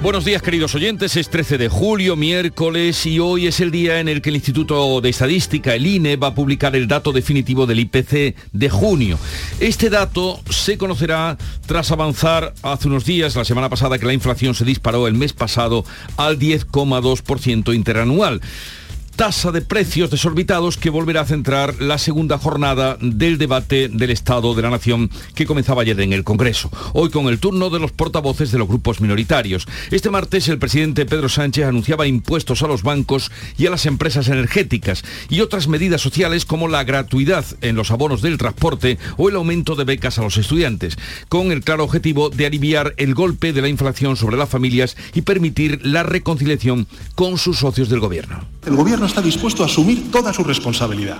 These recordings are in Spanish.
Buenos días queridos oyentes, es 13 de julio, miércoles y hoy es el día en el que el Instituto de Estadística, el INE, va a publicar el dato definitivo del IPC de junio. Este dato se conocerá tras avanzar hace unos días, la semana pasada, que la inflación se disparó el mes pasado al 10,2% interanual tasa de precios desorbitados que volverá a centrar la segunda jornada del debate del Estado de la Nación que comenzaba ayer en el Congreso. Hoy con el turno de los portavoces de los grupos minoritarios. Este martes el presidente Pedro Sánchez anunciaba impuestos a los bancos y a las empresas energéticas y otras medidas sociales como la gratuidad en los abonos del transporte o el aumento de becas a los estudiantes, con el claro objetivo de aliviar el golpe de la inflación sobre las familias y permitir la reconciliación con sus socios del gobierno. Está dispuesto a asumir toda su responsabilidad,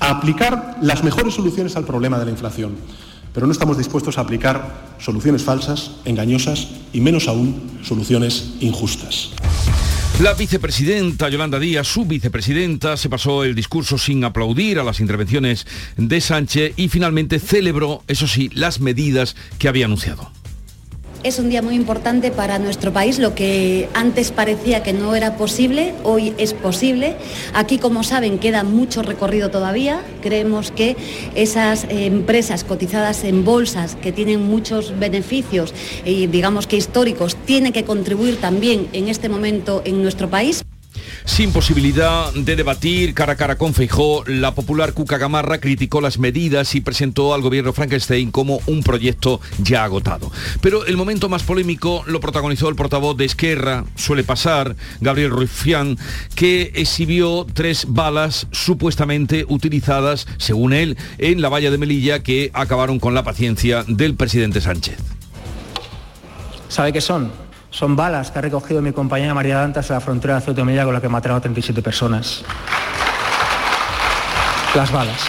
a aplicar las mejores soluciones al problema de la inflación, pero no estamos dispuestos a aplicar soluciones falsas, engañosas y menos aún soluciones injustas. La vicepresidenta Yolanda Díaz, su vicepresidenta, se pasó el discurso sin aplaudir a las intervenciones de Sánchez y finalmente celebró, eso sí, las medidas que había anunciado. Es un día muy importante para nuestro país, lo que antes parecía que no era posible, hoy es posible. Aquí, como saben, queda mucho recorrido todavía. Creemos que esas empresas cotizadas en bolsas que tienen muchos beneficios y digamos que históricos tienen que contribuir también en este momento en nuestro país sin posibilidad de debatir cara a cara con Feijó, la popular Cuca Gamarra criticó las medidas y presentó al gobierno Frankenstein como un proyecto ya agotado. Pero el momento más polémico lo protagonizó el portavoz de Esquerra, suele pasar, Gabriel Rufián, que exhibió tres balas supuestamente utilizadas, según él, en la valla de Melilla que acabaron con la paciencia del presidente Sánchez. ¿Sabe qué son? Son balas que ha recogido mi compañera María Dantas en la frontera de Ceuta con la que mataron a 37 personas. Las balas.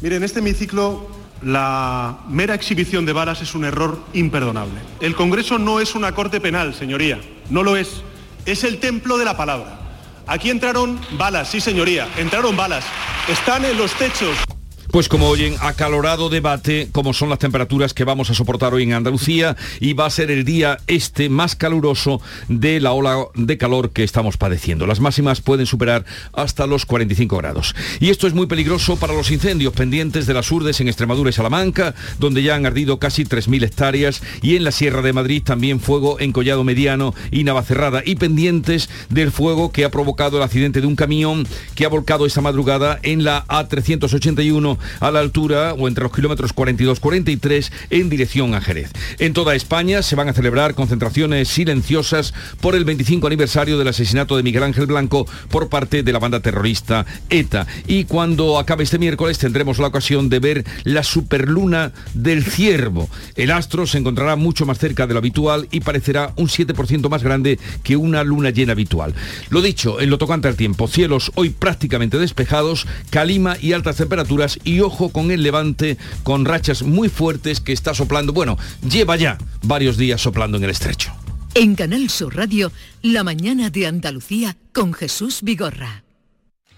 Mire, en este hemiciclo la mera exhibición de balas es un error imperdonable. El Congreso no es una corte penal, señoría, no lo es. Es el templo de la palabra. Aquí entraron balas, sí, señoría, entraron balas. Están en los techos. Pues como oyen, acalorado debate, como son las temperaturas que vamos a soportar hoy en Andalucía y va a ser el día este más caluroso de la ola de calor que estamos padeciendo. Las máximas pueden superar hasta los 45 grados. Y esto es muy peligroso para los incendios pendientes de las urdes en Extremadura y Salamanca, donde ya han ardido casi 3.000 hectáreas y en la Sierra de Madrid también fuego en Collado Mediano y Navacerrada y pendientes del fuego que ha provocado el accidente de un camión que ha volcado esta madrugada en la A381 a la altura o entre los kilómetros 42-43 en dirección a Jerez. En toda España se van a celebrar concentraciones silenciosas por el 25 aniversario del asesinato de Miguel Ángel Blanco por parte de la banda terrorista ETA. Y cuando acabe este miércoles tendremos la ocasión de ver la superluna del ciervo. El astro se encontrará mucho más cerca de lo habitual y parecerá un 7% más grande que una luna llena habitual. Lo dicho, en lo tocante al tiempo, cielos hoy prácticamente despejados, calima y altas temperaturas y y ojo con el levante con rachas muy fuertes que está soplando, bueno, lleva ya varios días soplando en el estrecho. En Canal Sur Radio, La mañana de Andalucía con Jesús Vigorra.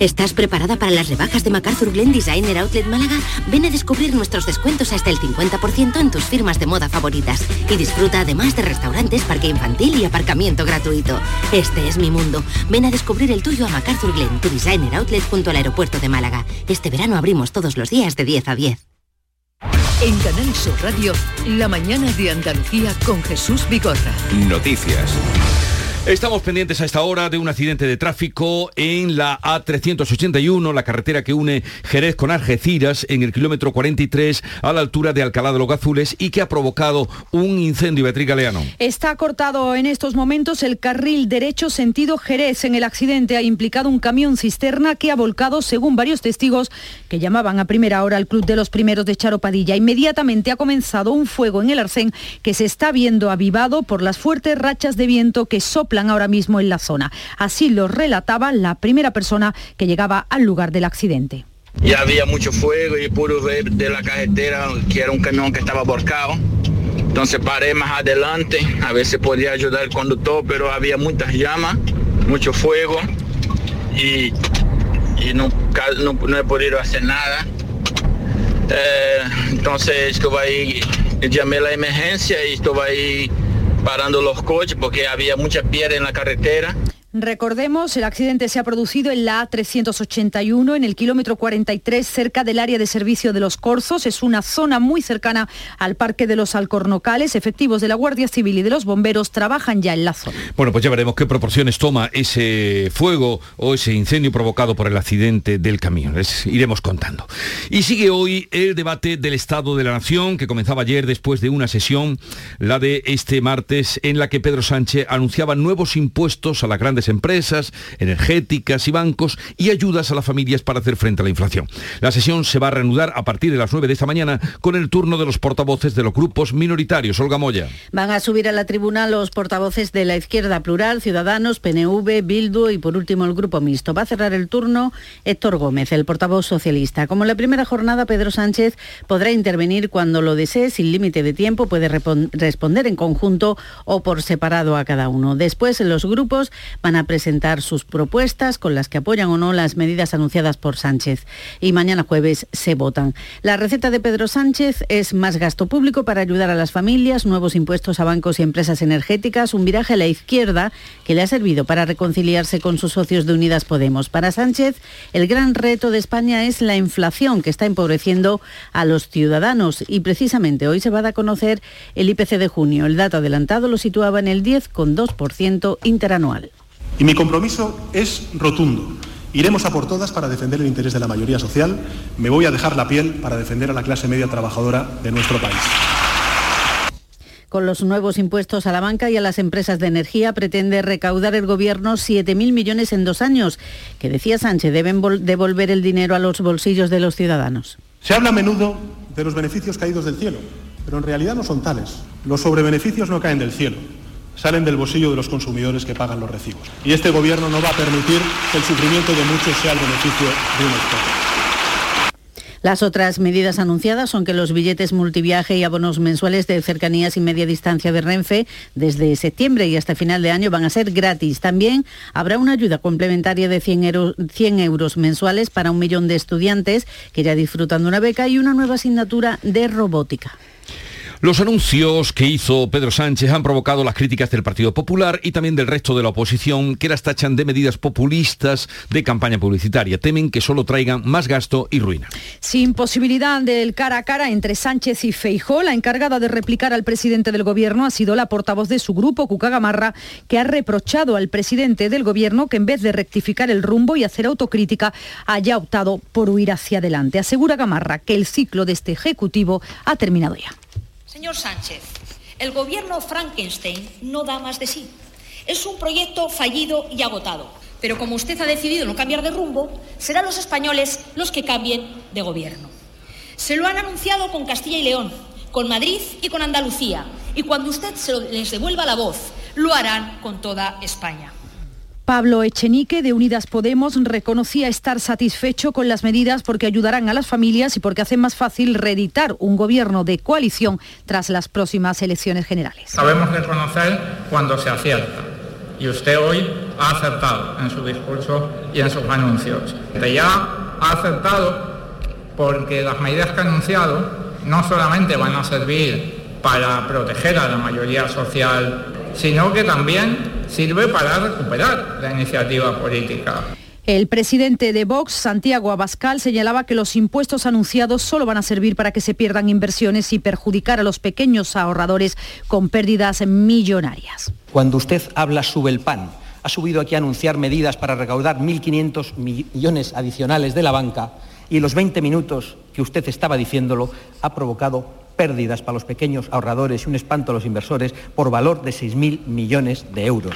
¿Estás preparada para las rebajas de MacArthur Glen Designer Outlet Málaga? Ven a descubrir nuestros descuentos hasta el 50% en tus firmas de moda favoritas. Y disfruta además de restaurantes, parque infantil y aparcamiento gratuito. Este es mi mundo. Ven a descubrir el tuyo a MacArthur Glen, tu designer outlet junto al aeropuerto de Málaga. Este verano abrimos todos los días de 10 a 10. En Canal Sur Radio, la mañana de Andalucía con Jesús Bigorra. Noticias. Estamos pendientes a esta hora de un accidente de tráfico en la A381, la carretera que une Jerez con Algeciras, en el kilómetro 43 a la altura de Alcalá de los Gazules y que ha provocado un incendio. Beatriz Galeano. Está cortado en estos momentos el carril derecho sentido Jerez. En el accidente ha implicado un camión cisterna que ha volcado, según varios testigos que llamaban a primera hora al Club de los Primeros de Charopadilla. Inmediatamente ha comenzado un fuego en el arcén que se está viendo avivado por las fuertes rachas de viento que soplan ahora mismo en la zona. Así lo relataba la primera persona que llegaba al lugar del accidente. Ya había mucho fuego y pude ver de la carretera que era un camión que estaba volcado. Entonces paré más adelante a ver si podía ayudar al conductor, pero había muchas llamas, mucho fuego y, no, no, he podido hacer nada. Eh, entonces estuve ahí, llamé a la emergencia y estuve ahí parando los coches porque había mucha piedra en la carretera. Recordemos, el accidente se ha producido en la A381, en el kilómetro 43, cerca del área de servicio de los Corzos. Es una zona muy cercana al Parque de los Alcornocales. Efectivos de la Guardia Civil y de los bomberos trabajan ya en la zona. Bueno, pues ya veremos qué proporciones toma ese fuego o ese incendio provocado por el accidente del camión. Les iremos contando. Y sigue hoy el debate del Estado de la Nación, que comenzaba ayer después de una sesión, la de este martes, en la que Pedro Sánchez anunciaba nuevos impuestos a la grandes empresas, energéticas y bancos y ayudas a las familias para hacer frente a la inflación. La sesión se va a reanudar a partir de las 9 de esta mañana con el turno de los portavoces de los grupos minoritarios. Olga Moya. Van a subir a la tribuna los portavoces de la izquierda plural, Ciudadanos, PNV, Bildu y por último el grupo mixto. Va a cerrar el turno Héctor Gómez, el portavoz socialista. Como en la primera jornada, Pedro Sánchez podrá intervenir cuando lo desee sin límite de tiempo, puede responder en conjunto o por separado a cada uno. Después los grupos van a presentar sus propuestas con las que apoyan o no las medidas anunciadas por Sánchez. Y mañana jueves se votan. La receta de Pedro Sánchez es más gasto público para ayudar a las familias, nuevos impuestos a bancos y empresas energéticas, un viraje a la izquierda que le ha servido para reconciliarse con sus socios de Unidas Podemos. Para Sánchez, el gran reto de España es la inflación que está empobreciendo a los ciudadanos y precisamente hoy se va a dar a conocer el IPC de junio. El dato adelantado lo situaba en el 10,2% interanual. Y mi compromiso es rotundo. Iremos a por todas para defender el interés de la mayoría social. Me voy a dejar la piel para defender a la clase media trabajadora de nuestro país. Con los nuevos impuestos a la banca y a las empresas de energía pretende recaudar el Gobierno 7.000 millones en dos años, que decía Sánchez deben devolver el dinero a los bolsillos de los ciudadanos. Se habla a menudo de los beneficios caídos del cielo, pero en realidad no son tales. Los sobrebeneficios no caen del cielo salen del bolsillo de los consumidores que pagan los recibos. Y este Gobierno no va a permitir que el sufrimiento de muchos sea el beneficio de unos pocos. Las otras medidas anunciadas son que los billetes multiviaje y abonos mensuales de cercanías y media distancia de Renfe desde septiembre y hasta final de año van a ser gratis. También habrá una ayuda complementaria de 100 euros, 100 euros mensuales para un millón de estudiantes que ya disfrutan de una beca y una nueva asignatura de robótica. Los anuncios que hizo Pedro Sánchez han provocado las críticas del Partido Popular y también del resto de la oposición, que las tachan de medidas populistas de campaña publicitaria. Temen que solo traigan más gasto y ruina. Sin posibilidad del cara a cara entre Sánchez y Feijó, la encargada de replicar al presidente del gobierno ha sido la portavoz de su grupo, Cuca Gamarra, que ha reprochado al presidente del gobierno que en vez de rectificar el rumbo y hacer autocrítica, haya optado por huir hacia adelante. Asegura Gamarra que el ciclo de este ejecutivo ha terminado ya. Señor Sánchez, el gobierno Frankenstein no da más de sí. Es un proyecto fallido y agotado. Pero como usted ha decidido no cambiar de rumbo, serán los españoles los que cambien de gobierno. Se lo han anunciado con Castilla y León, con Madrid y con Andalucía. Y cuando usted se les devuelva la voz, lo harán con toda España. Pablo Echenique de Unidas Podemos reconocía estar satisfecho con las medidas porque ayudarán a las familias y porque hacen más fácil reeditar un gobierno de coalición tras las próximas elecciones generales. Sabemos reconocer cuando se acierta y usted hoy ha acertado en su discurso y en sus anuncios. Ya ha acertado porque las medidas que ha anunciado no solamente van a servir para proteger a la mayoría social, sino que también sirve para recuperar la iniciativa política. El presidente de Vox, Santiago Abascal, señalaba que los impuestos anunciados solo van a servir para que se pierdan inversiones y perjudicar a los pequeños ahorradores con pérdidas millonarias. Cuando usted habla sube el pan, ha subido aquí a anunciar medidas para recaudar 1.500 millones adicionales de la banca y los 20 minutos que usted estaba diciéndolo ha provocado pérdidas para los pequeños ahorradores y un espanto a los inversores por valor de 6.000 millones de euros.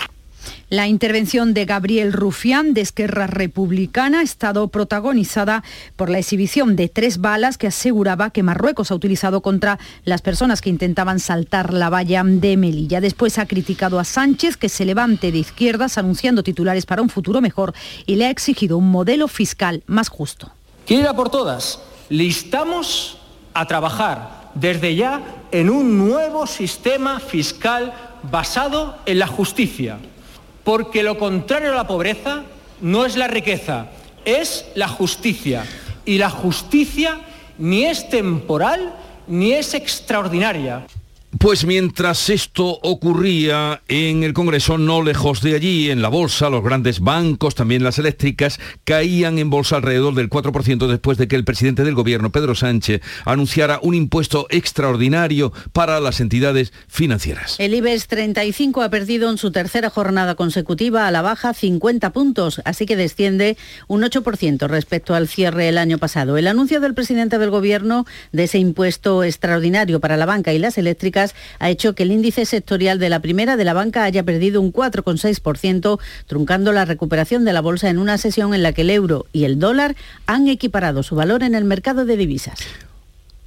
La intervención de Gabriel Rufián de Esquerra Republicana ha estado protagonizada por la exhibición de tres balas que aseguraba que Marruecos ha utilizado contra las personas que intentaban saltar la valla de Melilla. Después ha criticado a Sánchez que se levante de izquierdas anunciando titulares para un futuro mejor y le ha exigido un modelo fiscal más justo. Quiera por todas, listamos a trabajar desde ya en un nuevo sistema fiscal basado en la justicia porque lo contrario a la pobreza no es la riqueza, es la justicia. Y la justicia ni es temporal ni es extraordinaria. Pues mientras esto ocurría en el Congreso, no lejos de allí, en la bolsa, los grandes bancos, también las eléctricas, caían en bolsa alrededor del 4% después de que el presidente del gobierno, Pedro Sánchez, anunciara un impuesto extraordinario para las entidades financieras. El IBEX 35 ha perdido en su tercera jornada consecutiva a la baja 50 puntos, así que desciende un 8% respecto al cierre el año pasado. El anuncio del presidente del gobierno de ese impuesto extraordinario para la banca y las eléctricas ha hecho que el índice sectorial de la primera de la banca haya perdido un 4,6%, truncando la recuperación de la bolsa en una sesión en la que el euro y el dólar han equiparado su valor en el mercado de divisas.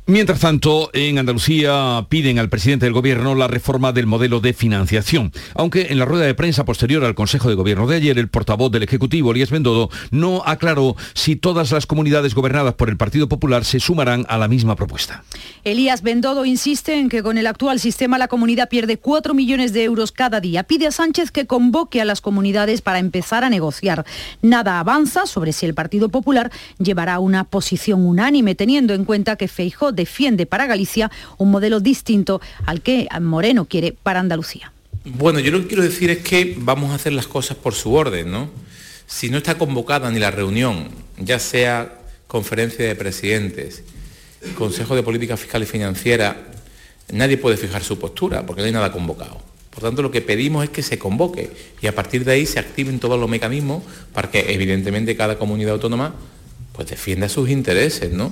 Mientras tanto, en Andalucía piden al presidente del Gobierno la reforma del modelo de financiación, aunque en la rueda de prensa posterior al Consejo de Gobierno de ayer, el portavoz del Ejecutivo, Elías Bendodo, no aclaró si todas las comunidades gobernadas por el Partido Popular se sumarán a la misma propuesta. Elías Bendodo insiste en que con el actual sistema la comunidad pierde 4 millones de euros cada día. Pide a Sánchez que convoque a las comunidades para empezar a negociar. Nada avanza sobre si el Partido Popular llevará una posición unánime, teniendo en cuenta que Feijóo defiende para Galicia un modelo distinto al que Moreno quiere para Andalucía. Bueno, yo lo que quiero decir es que vamos a hacer las cosas por su orden, ¿no? Si no está convocada ni la reunión, ya sea conferencia de presidentes, Consejo de Política Fiscal y Financiera, nadie puede fijar su postura porque no hay nada convocado. Por tanto, lo que pedimos es que se convoque y a partir de ahí se activen todos los mecanismos para que evidentemente cada comunidad autónoma pues defienda sus intereses, ¿no?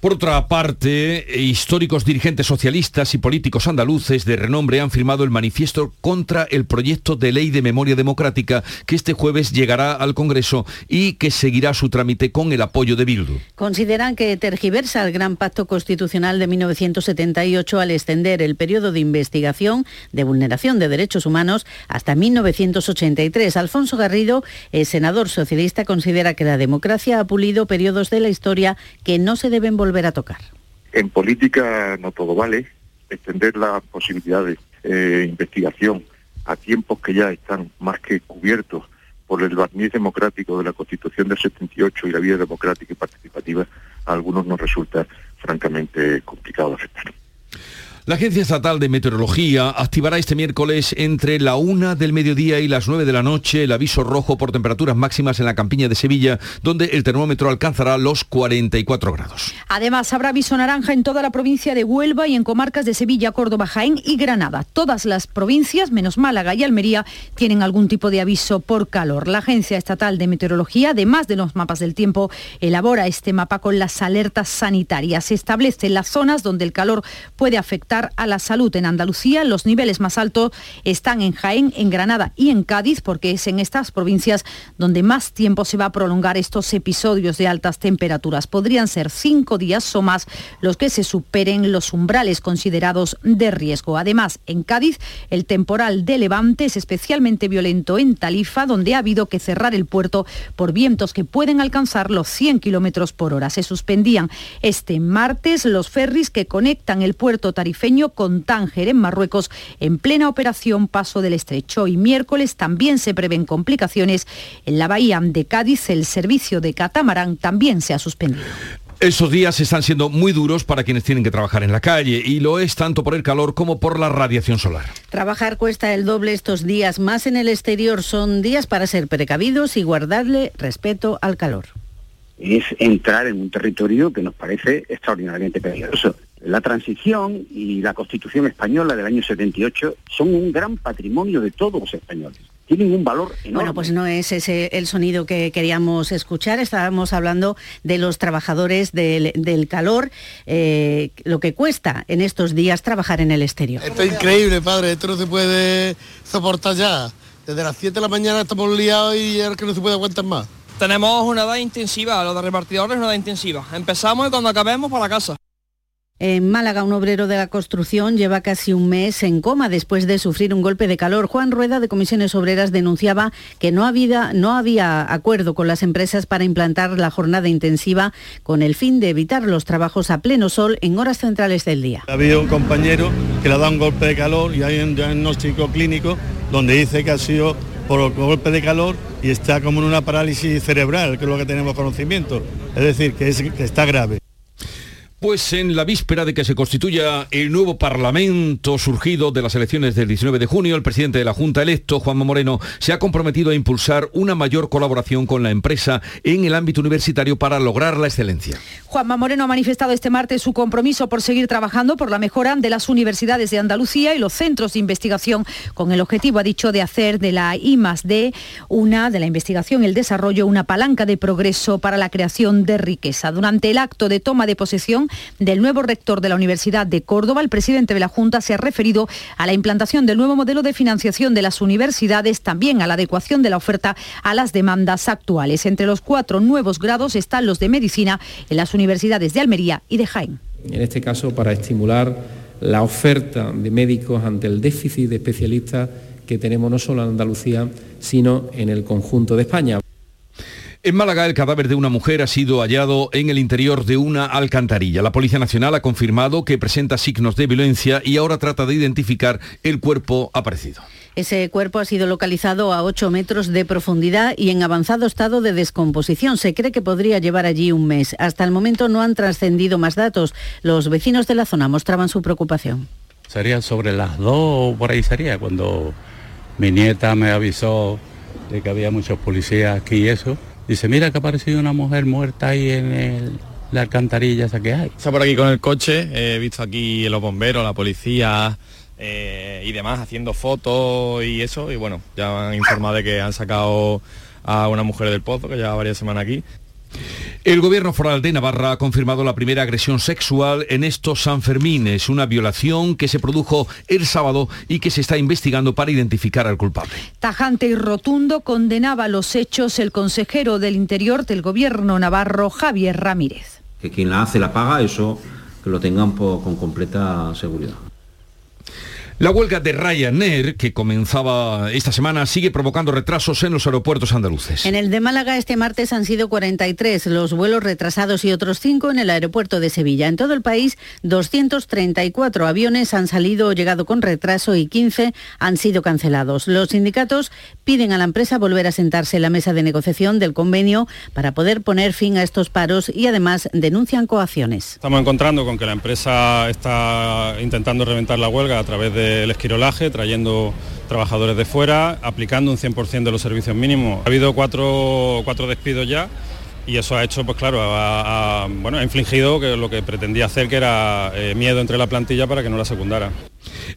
Por otra parte, históricos dirigentes socialistas y políticos andaluces de renombre han firmado el manifiesto contra el proyecto de ley de memoria democrática que este jueves llegará al Congreso y que seguirá su trámite con el apoyo de Bildu. Consideran que tergiversa el gran pacto constitucional de 1978 al extender el periodo de investigación de vulneración de derechos humanos hasta 1983. Alfonso Garrido, el senador socialista, considera que la democracia ha pulido periodos de la historia que no se deben volver volver a tocar? En política no todo vale. Extender las posibilidades de investigación a tiempos que ya están más que cubiertos por el barniz democrático de la Constitución del 78 y la vida democrática y participativa, a algunos nos resulta francamente complicado aceptar. La Agencia Estatal de Meteorología activará este miércoles entre la una del mediodía y las 9 de la noche el aviso rojo por temperaturas máximas en la campiña de Sevilla, donde el termómetro alcanzará los 44 grados. Además, habrá aviso naranja en toda la provincia de Huelva y en comarcas de Sevilla, Córdoba, Jaén y Granada. Todas las provincias, menos Málaga y Almería, tienen algún tipo de aviso por calor. La Agencia Estatal de Meteorología, además de los mapas del tiempo, elabora este mapa con las alertas sanitarias. Se establecen las zonas donde el calor puede afectar a la salud en Andalucía. Los niveles más altos están en Jaén, en Granada y en Cádiz, porque es en estas provincias donde más tiempo se va a prolongar estos episodios de altas temperaturas. Podrían ser cinco días o más los que se superen los umbrales considerados de riesgo. Además, en Cádiz, el temporal de Levante es especialmente violento en Talifa, donde ha habido que cerrar el puerto por vientos que pueden alcanzar los 100 kilómetros por hora. Se suspendían este martes los ferries que conectan el puerto tarifero con Tánger en Marruecos en plena operación Paso del Estrecho. Y miércoles también se prevén complicaciones en la bahía de Cádiz. El servicio de catamarán también se ha suspendido. Estos días están siendo muy duros para quienes tienen que trabajar en la calle y lo es tanto por el calor como por la radiación solar. Trabajar cuesta el doble estos días, más en el exterior. Son días para ser precavidos y guardarle respeto al calor. Es entrar en un territorio que nos parece extraordinariamente peligroso. La transición y la Constitución española del año 78 son un gran patrimonio de todos los españoles tienen un valor enorme. Bueno, pues no es ese el sonido que queríamos escuchar. Estábamos hablando de los trabajadores del, calor, eh, lo que cuesta en estos días trabajar en el exterior. Esto es increíble, padre. Esto no se puede soportar ya. Desde las 7 de la mañana estamos liados y es que no se puede aguantar más. Tenemos una edad intensiva, los de repartidores una edad intensiva. Empezamos y cuando acabemos para la casa. En Málaga, un obrero de la construcción lleva casi un mes en coma después de sufrir un golpe de calor. Juan Rueda de Comisiones Obreras denunciaba que no había, no había acuerdo con las empresas para implantar la jornada intensiva con el fin de evitar los trabajos a pleno sol en horas centrales del día. Ha habido un compañero que le ha dado un golpe de calor y hay un diagnóstico clínico donde dice que ha sido por golpe de calor y está como en una parálisis cerebral, que es lo que tenemos conocimiento. Es decir, que, es, que está grave. Pues en la víspera de que se constituya el nuevo Parlamento surgido de las elecciones del 19 de junio, el presidente de la Junta electo, Juanma Moreno, se ha comprometido a impulsar una mayor colaboración con la empresa en el ámbito universitario para lograr la excelencia. Juanma Moreno ha manifestado este martes su compromiso por seguir trabajando por la mejora de las universidades de Andalucía y los centros de investigación con el objetivo, ha dicho, de hacer de la I una, de la investigación el desarrollo, una palanca de progreso para la creación de riqueza. Durante el acto de toma de posesión, del nuevo rector de la Universidad de Córdoba, el presidente de la Junta se ha referido a la implantación del nuevo modelo de financiación de las universidades, también a la adecuación de la oferta a las demandas actuales. Entre los cuatro nuevos grados están los de medicina en las universidades de Almería y de Jaén. En este caso, para estimular la oferta de médicos ante el déficit de especialistas que tenemos no solo en Andalucía, sino en el conjunto de España. En Málaga, el cadáver de una mujer ha sido hallado en el interior de una alcantarilla. La Policía Nacional ha confirmado que presenta signos de violencia y ahora trata de identificar el cuerpo aparecido. Ese cuerpo ha sido localizado a 8 metros de profundidad y en avanzado estado de descomposición. Se cree que podría llevar allí un mes. Hasta el momento no han trascendido más datos. Los vecinos de la zona mostraban su preocupación. Sería sobre las dos, por ahí sería, cuando mi nieta me avisó de que había muchos policías aquí y eso. Dice, mira que ha aparecido una mujer muerta ahí en la alcantarilla esa que hay. Está por aquí con el coche, he visto aquí los bomberos, la policía eh, y demás haciendo fotos y eso. Y bueno, ya han informado de que han sacado a una mujer del pozo que lleva varias semanas aquí. El gobierno foral de Navarra ha confirmado la primera agresión sexual en estos Sanfermines, una violación que se produjo el sábado y que se está investigando para identificar al culpable. Tajante y rotundo condenaba los hechos el consejero del Interior del gobierno navarro, Javier Ramírez. Que quien la hace la paga, eso que lo tengan con completa seguridad. La huelga de Ryanair, que comenzaba esta semana, sigue provocando retrasos en los aeropuertos andaluces. En el de Málaga este martes han sido 43 los vuelos retrasados y otros 5 en el aeropuerto de Sevilla. En todo el país, 234 aviones han salido o llegado con retraso y 15 han sido cancelados. Los sindicatos piden a la empresa volver a sentarse en la mesa de negociación del convenio para poder poner fin a estos paros y además denuncian coacciones. Estamos encontrando con que la empresa está intentando reventar la huelga a través de el esquirolaje, trayendo trabajadores de fuera, aplicando un 100% de los servicios mínimos. Ha habido cuatro, cuatro despidos ya y eso ha hecho, pues claro, bueno, ha infligido que lo que pretendía hacer, que era eh, miedo entre la plantilla para que no la secundara.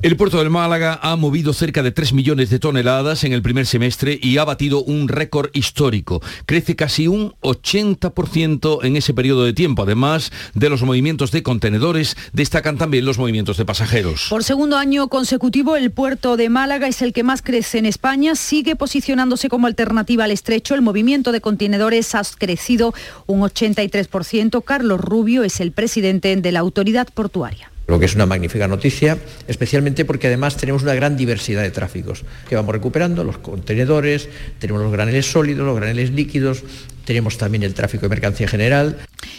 El puerto de Málaga ha movido cerca de 3 millones de toneladas en el primer semestre y ha batido un récord histórico. Crece casi un 80% en ese periodo de tiempo. Además de los movimientos de contenedores, destacan también los movimientos de pasajeros. Por segundo año consecutivo, el puerto de Málaga es el que más crece en España. Sigue posicionándose como alternativa al estrecho. El movimiento de contenedores ha crecido un 83%. Carlos Rubio es el presidente de la autoridad portuaria lo que es una magnífica noticia, especialmente porque además tenemos una gran diversidad de tráficos que vamos recuperando, los contenedores, tenemos los graneles sólidos, los graneles líquidos, tenemos también el tráfico de mercancía general.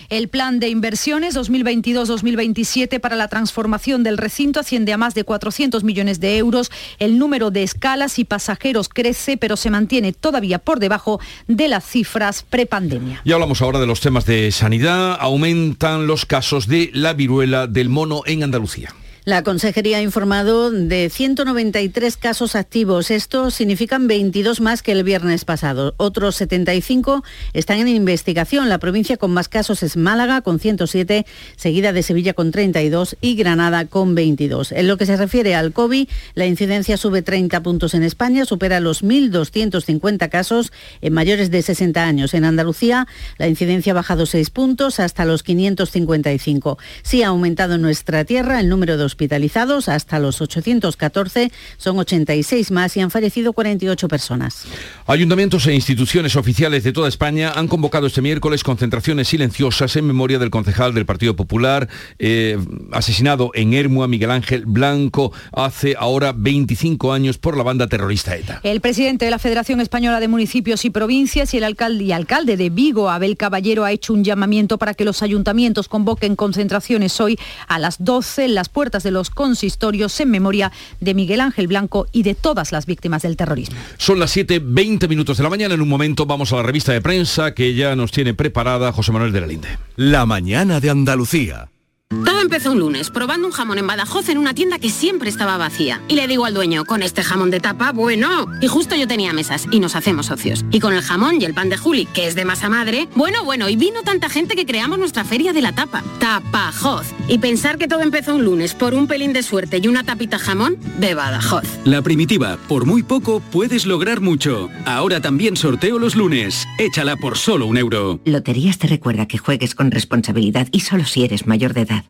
El plan de inversiones 2022-2027 para la transformación del recinto asciende a más de 400 millones de euros. El número de escalas y pasajeros crece, pero se mantiene todavía por debajo de las cifras prepandemia. Y hablamos ahora de los temas de sanidad. Aumentan los casos de la viruela del mono en Andalucía. La Consejería ha informado de 193 casos activos. Esto significan 22 más que el viernes pasado. Otros 75 están en investigación. La provincia con más casos es Málaga con 107, seguida de Sevilla con 32 y Granada con 22. En lo que se refiere al COVID, la incidencia sube 30 puntos en España, supera los 1.250 casos en mayores de 60 años. En Andalucía, la incidencia ha bajado 6 puntos hasta los 555. Sí ha aumentado en nuestra tierra el número de hospitalizados hasta los 814, son 86 más y han fallecido 48 personas. Ayuntamientos e instituciones oficiales de toda España han convocado este miércoles concentraciones silenciosas en memoria del concejal del Partido Popular eh, asesinado en Hermua, Miguel Ángel Blanco, hace ahora 25 años por la banda terrorista ETA. El presidente de la Federación Española de Municipios y Provincias y el alcalde y alcalde de Vigo, Abel Caballero, ha hecho un llamamiento para que los ayuntamientos convoquen concentraciones hoy a las 12 en las puertas de los consistorios en memoria de Miguel Ángel Blanco y de todas las víctimas del terrorismo. Son las 7.20 minutos de la mañana. En un momento vamos a la revista de prensa que ya nos tiene preparada José Manuel de la Linde. La mañana de Andalucía. Todo empezó un lunes, probando un jamón en Badajoz en una tienda que siempre estaba vacía. Y le digo al dueño, con este jamón de tapa, bueno. Y justo yo tenía mesas y nos hacemos socios. Y con el jamón y el pan de Juli, que es de masa madre, bueno, bueno, y vino tanta gente que creamos nuestra feria de la tapa. Tapajoz. Y pensar que todo empezó un lunes por un pelín de suerte y una tapita jamón de Badajoz. La primitiva, por muy poco puedes lograr mucho. Ahora también sorteo los lunes. Échala por solo un euro. Loterías te recuerda que juegues con responsabilidad y solo si eres mayor de edad.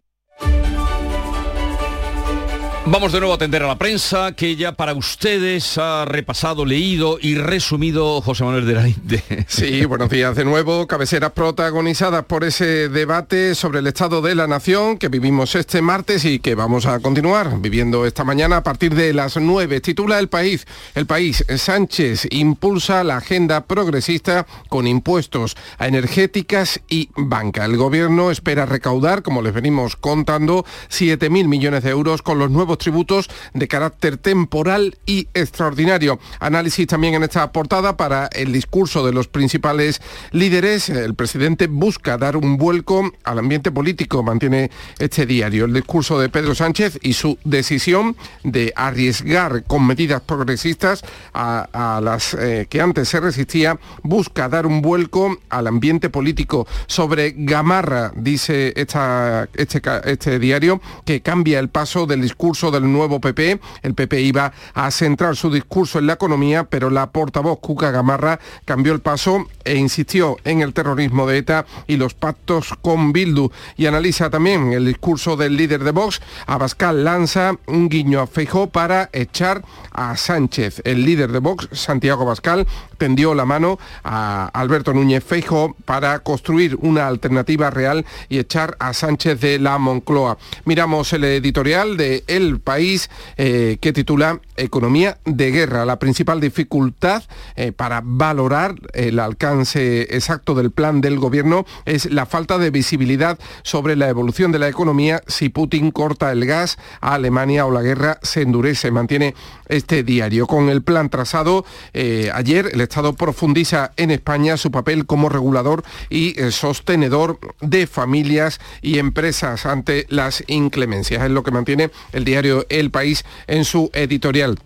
Vamos de nuevo a atender a la prensa que ya para ustedes ha repasado, leído y resumido José Manuel de la Linde. Sí, buenos días de nuevo. Cabeceras protagonizadas por ese debate sobre el estado de la nación que vivimos este martes y que vamos a continuar viviendo esta mañana a partir de las 9. Titula El País. El País, Sánchez impulsa la agenda progresista con impuestos a energéticas y banca. El gobierno espera recaudar, como les venimos contando, 7.000 millones de euros con los nuevos tributos de carácter temporal y extraordinario. Análisis también en esta portada para el discurso de los principales líderes. El presidente busca dar un vuelco al ambiente político, mantiene este diario. El discurso de Pedro Sánchez y su decisión de arriesgar con medidas progresistas a, las eh, que antes se resistía, busca dar un vuelco al ambiente político. Sobre Gamarra, dice esta, este, este diario, que cambia el paso del discurso del nuevo PP. El PP iba a centrar su discurso en la economía, pero la portavoz Cuca Gamarra cambió el paso e insistió en el terrorismo de ETA y los pactos con Bildu. Y analiza también el discurso del líder de Vox. Abascal lanza un guiño a Feijó para echar a Sánchez. El líder de Vox, Santiago Abascal, tendió la mano a Alberto Núñez Feijó para construir una alternativa real y echar a Sánchez de la Moncloa. Miramos el editorial de El País eh, que titula Economía de guerra. La principal dificultad eh, para valorar el alcance exacto del plan del gobierno es la falta de visibilidad sobre la evolución de la economía si Putin corta el gas a Alemania o la guerra se endurece. Mantiene este diario. Con el plan trazado eh, ayer, el Estado profundiza en España su papel como regulador y eh, sostenedor de familias y empresas ante las inclemencias. Es lo que mantiene el diario El País en su editorial.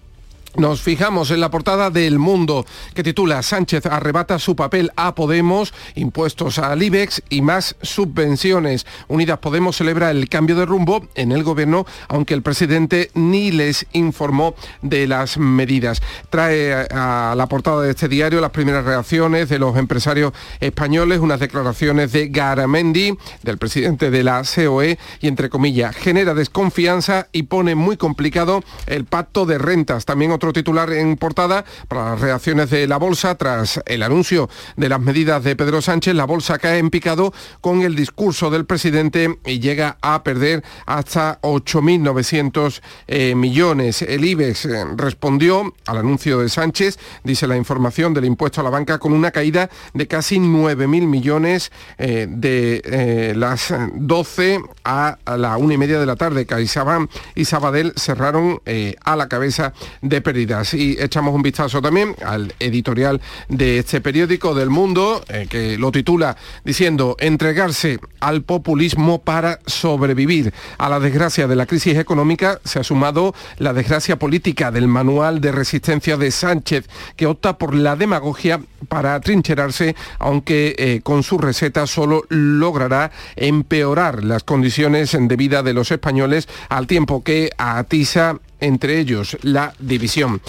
Nos fijamos en la portada del Mundo que titula Sánchez arrebata su papel a Podemos, impuestos al IBEX y más subvenciones. Unidas Podemos celebra el cambio de rumbo en el gobierno, aunque el presidente ni les informó de las medidas. Trae a la portada de este diario las primeras reacciones de los empresarios españoles, unas declaraciones de Garamendi, del presidente de la COE, y entre comillas, genera desconfianza y pone muy complicado el pacto de rentas. También otro titular en portada para las reacciones de la bolsa tras el anuncio de las medidas de Pedro Sánchez. La bolsa cae en picado con el discurso del presidente y llega a perder hasta 8.900 eh, millones. El IBEX eh, respondió al anuncio de Sánchez, dice la información del impuesto a la banca, con una caída de casi 9.000 millones eh, de las 12 a, la una y media de la tarde. CaixaBank y Sabadell cerraron a la cabeza de Y echamos un vistazo también al editorial de este periódico del Mundo, que lo titula diciendo entregarse al populismo para sobrevivir. A la desgracia de la crisis económica se ha sumado la desgracia política del manual de resistencia de Sánchez, que opta por la demagogia para trincherarse, aunque eh, con su receta solo logrará empeorar las condiciones de vida de los españoles al tiempo que atiza entre ellos la división.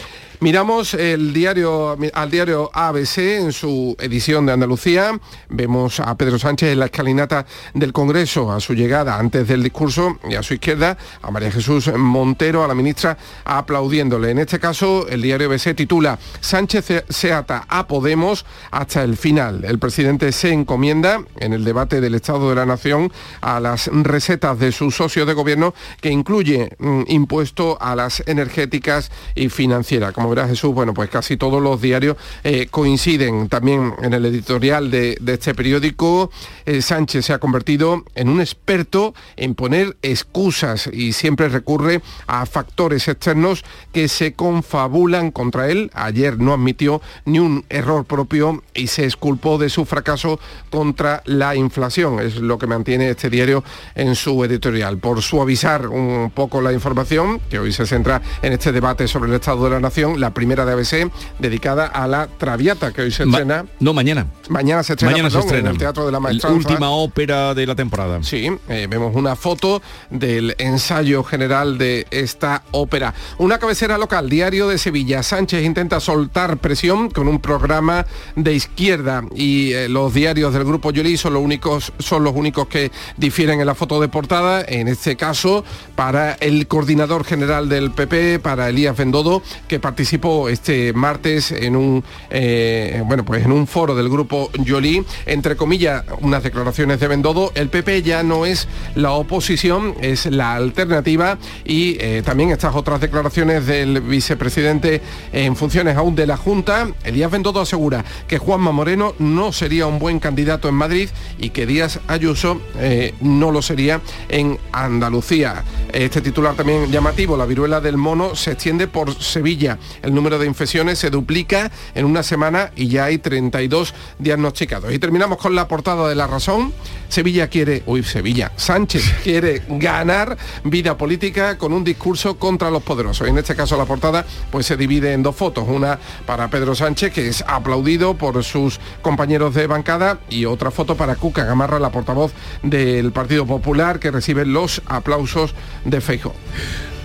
Miramos el diario, al diario ABC en su edición de Andalucía. Vemos a Pedro Sánchez en la escalinata del Congreso a su llegada antes del discurso y a su izquierda a María Jesús Montero, a la ministra, aplaudiéndole. En este caso, el diario ABC titula Sánchez se ata a Podemos hasta el final. El presidente se encomienda en el debate del Estado de la Nación a las recetas de su socio de gobierno que incluye mm, impuesto a las energéticas y financieras verá Jesús, bueno, pues casi todos los diarios eh, coinciden también en el editorial de, este periódico. Eh, Sánchez se ha convertido en un experto en poner excusas y siempre recurre a factores externos que se confabulan contra él. Ayer no admitió ni un error propio y se esculpó de su fracaso contra la inflación. Es lo que mantiene este diario en su editorial. Por suavizar un poco la información, que hoy se centra en este debate sobre el estado de la nación, la primera de ABC, dedicada a la Traviata, que hoy se estrena. no, mañana. Mañana se estrena, mañana se estrena. en el Teatro de la Maestranza. La última ópera de la temporada. Sí, eh, vemos una foto del ensayo general de esta ópera. Una cabecera local, Diario de Sevilla. Sánchez intenta soltar presión con un programa de izquierda y eh, los diarios del Grupo Yoli son los únicos, son los únicos que difieren en la foto de portada. En este caso, para el coordinador general del PP, para Elías Bendodo, que participa participó este martes en un, eh, bueno, pues en un foro del grupo Yoli, entre comillas, unas declaraciones de Bendodo. El PP ya no es la oposición, es la alternativa y eh, también estas otras declaraciones del vicepresidente en funciones aún de la Junta. Elías Bendodo asegura que Juanma Moreno no sería un buen candidato en Madrid y que Díaz Ayuso eh, no lo sería en Andalucía. Este titular también llamativo, la viruela del mono se extiende por Sevilla el número de infecciones se duplica en una semana y ya hay 32 diagnosticados. Y terminamos con la portada de La Razón. Sevilla quiere, uy, Sevilla, Sánchez quiere ganar vida política con un discurso contra los poderosos. En este caso la portada pues se divide en dos fotos, una para Pedro Sánchez que es aplaudido por sus compañeros de bancada y otra foto para Cuca Gamarra, la portavoz del Partido Popular que recibe los aplausos de Feijóo.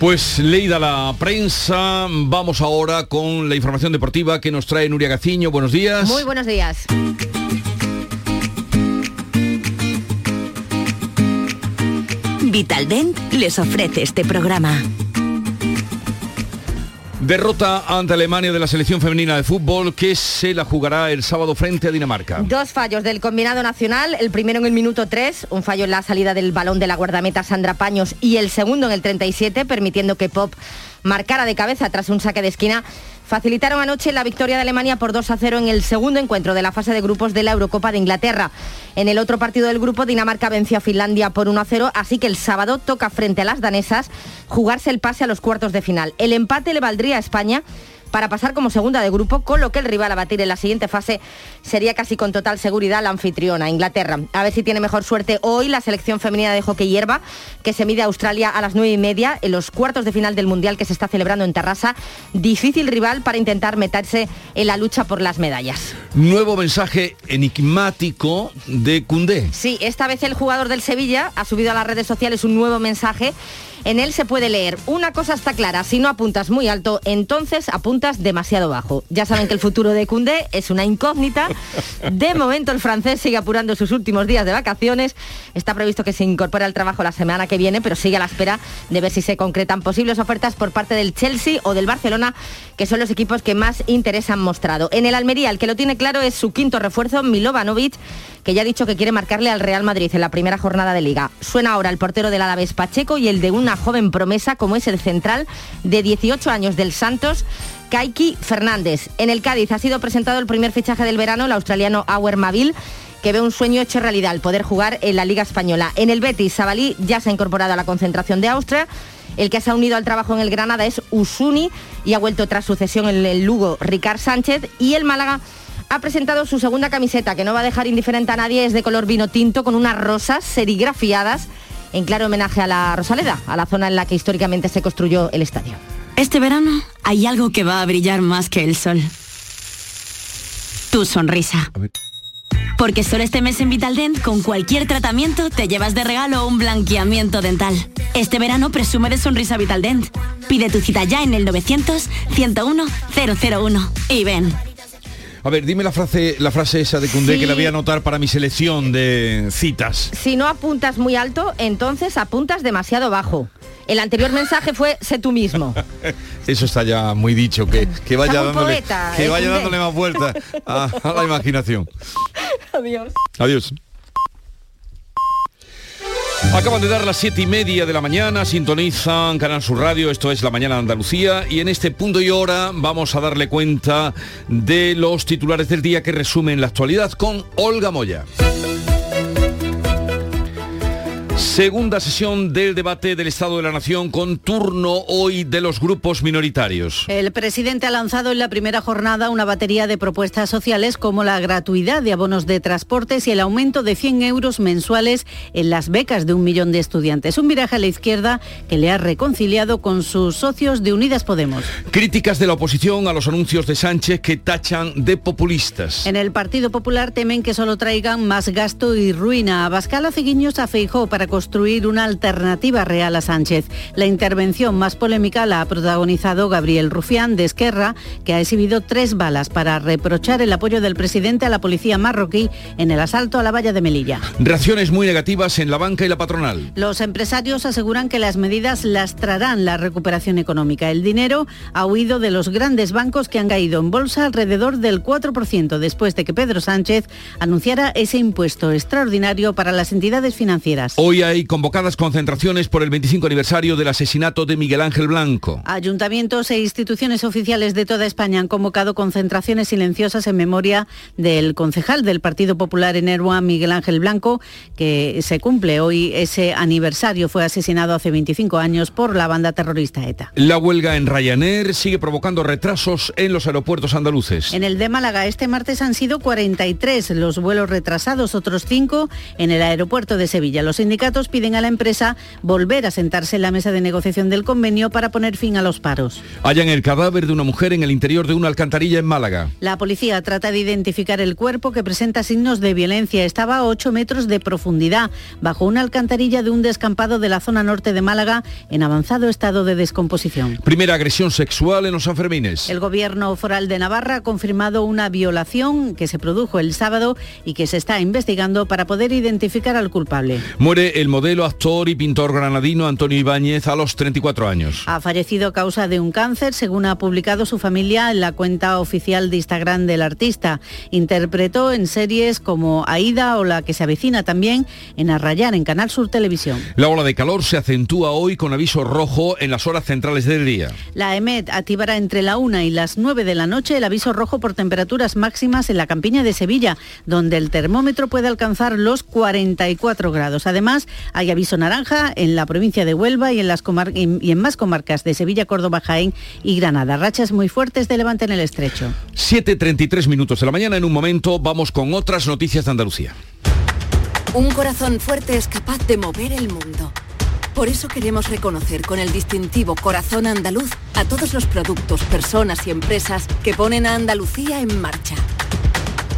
Pues leída la prensa, vamos ahora con la información deportiva que nos trae Nuria Gaciño. Buenos días. Muy buenos días. Vitaldent les ofrece este programa. Derrota ante Alemania de la selección femenina de fútbol que se la jugará el sábado frente a Dinamarca. Dos fallos del combinado nacional, el primero en el minuto 3, un fallo en la salida del balón de la guardameta Sandra Paños y el segundo en el 37, permitiendo que Pop marcara de cabeza tras un saque de esquina facilitaron anoche la victoria de Alemania por 2 a 0 en el segundo encuentro de la fase de grupos de la Eurocopa de Inglaterra. En el otro partido del grupo, Dinamarca venció a Finlandia por 1 a 0, así que el sábado toca frente a las danesas jugarse el pase a los cuartos de final. El empate le valdría a España para pasar como segunda de grupo, con lo que el rival a batir en la siguiente fase sería casi con total seguridad la anfitriona, Inglaterra. A ver si tiene mejor suerte hoy la selección femenina de hockey hierba, que se mide a Australia a las nueve y media en los cuartos de final del Mundial que se está celebrando en Terrassa. Difícil rival para intentar meterse en la lucha por las medallas. Nuevo mensaje enigmático de Cundé. Sí, esta vez el jugador del Sevilla ha subido a las redes sociales un nuevo mensaje. En él se puede leer, una cosa está clara, si no apuntas muy alto, entonces apunta puntas demasiado bajo. Ya saben que el futuro de Cundé es una incógnita. De momento el francés sigue apurando sus últimos días de vacaciones. Está previsto que se incorpore al trabajo la semana que viene, pero sigue a la espera de ver si se concretan posibles ofertas por parte del Chelsea o del Barcelona, que son los equipos que más interés han mostrado. En el Almería, el que lo tiene claro es su quinto refuerzo, Milovanovic, que ya ha dicho que quiere marcarle al Real Madrid en la primera jornada de liga. Suena ahora el portero del Alavés Pacheco y el de una joven promesa como es el central de 18 años del Santos, Kaiki Fernández. En el Cádiz ha sido presentado el primer fichaje del verano, el australiano Auer Mavil que ve un sueño hecho realidad, el poder jugar en la Liga Española. En el Betis, Sabalí ya se ha incorporado a la concentración de Austria. El que se ha unido al trabajo en el Granada es Usuni y ha vuelto tras sucesión en el Lugo Ricard Sánchez. Y el Málaga ha presentado su segunda camiseta, que no va a dejar indiferente a nadie, es de color vino tinto con unas rosas serigrafiadas en claro homenaje a la Rosaleda, a la zona en la que históricamente se construyó el estadio. Este verano hay algo que va a brillar más que el sol. Tu sonrisa. Porque solo este mes en Vitaldent, con cualquier tratamiento, te llevas de regalo un blanqueamiento dental. Este verano presume de sonrisa Vitaldent. Pide tu cita ya en el 900 101 001 y ven. A ver, dime la frase, la frase esa de Cundé Sí. que la voy a anotar para mi selección de citas. Si no apuntas muy alto, entonces apuntas demasiado bajo. El anterior mensaje fue sé tú mismo. Eso está ya muy dicho, que, que vaya dándole, poeta, que eh, vaya dándole más vueltas a, a la imaginación. Adiós. Adiós. Acaban de dar las siete y media de la mañana, sintonizan Canal Sur Radio, esto es La Mañana de Andalucía y en este punto y hora vamos a darle cuenta de los titulares del día que resumen la actualidad con Olga Moya. Segunda sesión del debate del Estado de la Nación con turno hoy de los grupos minoritarios. El presidente ha lanzado en la primera jornada una batería de propuestas sociales como la gratuidad de abonos de transportes y el aumento de 100 euros mensuales en las becas de un millón de estudiantes. Un viraje a la izquierda que le ha reconciliado con sus socios de Unidas Podemos. Críticas de la oposición a los anuncios de Sánchez que tachan de populistas. En el Partido Popular temen que solo traigan más gasto y ruina. Abascal hace guiños a Feijó para construir una alternativa real a Sánchez. La intervención más polémica la ha protagonizado Gabriel Rufián de Esquerra, que ha exhibido tres balas para reprochar el apoyo del presidente a la policía marroquí en el asalto a la valla de Melilla. Reacciones muy negativas en la banca y la patronal. Los empresarios aseguran que las medidas lastrarán la recuperación económica. El dinero ha huido de los grandes bancos que han caído en bolsa alrededor del 4% después de que Pedro Sánchez anunciara ese impuesto extraordinario para las entidades financieras. Hoy hay convocadas concentraciones por el 25 aniversario del asesinato de Miguel Ángel Blanco. Ayuntamientos e instituciones oficiales de toda España han convocado concentraciones silenciosas en memoria del concejal del Partido Popular en Erua, Miguel Ángel Blanco, que se cumple hoy ese aniversario. Fue asesinado hace 25 años por la banda terrorista ETA. La huelga en Ryanair sigue provocando retrasos en los aeropuertos andaluces. En el de Málaga este martes han sido 43 los vuelos retrasados, otros 5 en el aeropuerto de Sevilla. Los sindicatos piden a la empresa volver a sentarse en la mesa de negociación del convenio para poner fin a los paros. Hallan el cadáver de una mujer en el interior de una alcantarilla en Málaga. La policía trata de identificar el cuerpo que presenta signos de violencia. Estaba a 8 metros de profundidad, bajo una alcantarilla de un descampado de la zona norte de Málaga, en avanzado estado de descomposición. Primera agresión sexual en los Sanfermines. El gobierno foral de Navarra ha confirmado una violación que se produjo el sábado y que se está investigando para poder identificar al culpable. Muere el modelo, actor y pintor granadino Antonio Ibáñez a los 34 años. Ha fallecido a causa de un cáncer, según ha publicado su familia en la cuenta oficial de Instagram del artista. Interpretó en series como Aida o la que se avecina también en Arrayar en Canal Sur Televisión. La ola de calor se acentúa hoy con aviso rojo en las horas centrales del día. La EMET activará entre la 1 y las 9 de la noche el aviso rojo por temperaturas máximas en la campiña de Sevilla, donde el termómetro puede alcanzar los 44 grados. Además, hay aviso naranja en la provincia de Huelva y en, las comar- y y en más comarcas de Sevilla, Córdoba, Jaén y Granada. Rachas muy fuertes de levante en el estrecho. 7.33 minutos de la mañana. En un momento vamos con otras noticias de Andalucía. Un corazón fuerte es capaz de mover el mundo. Por eso queremos reconocer con el distintivo Corazón Andaluz a todos los productos, personas y empresas que ponen a Andalucía en marcha.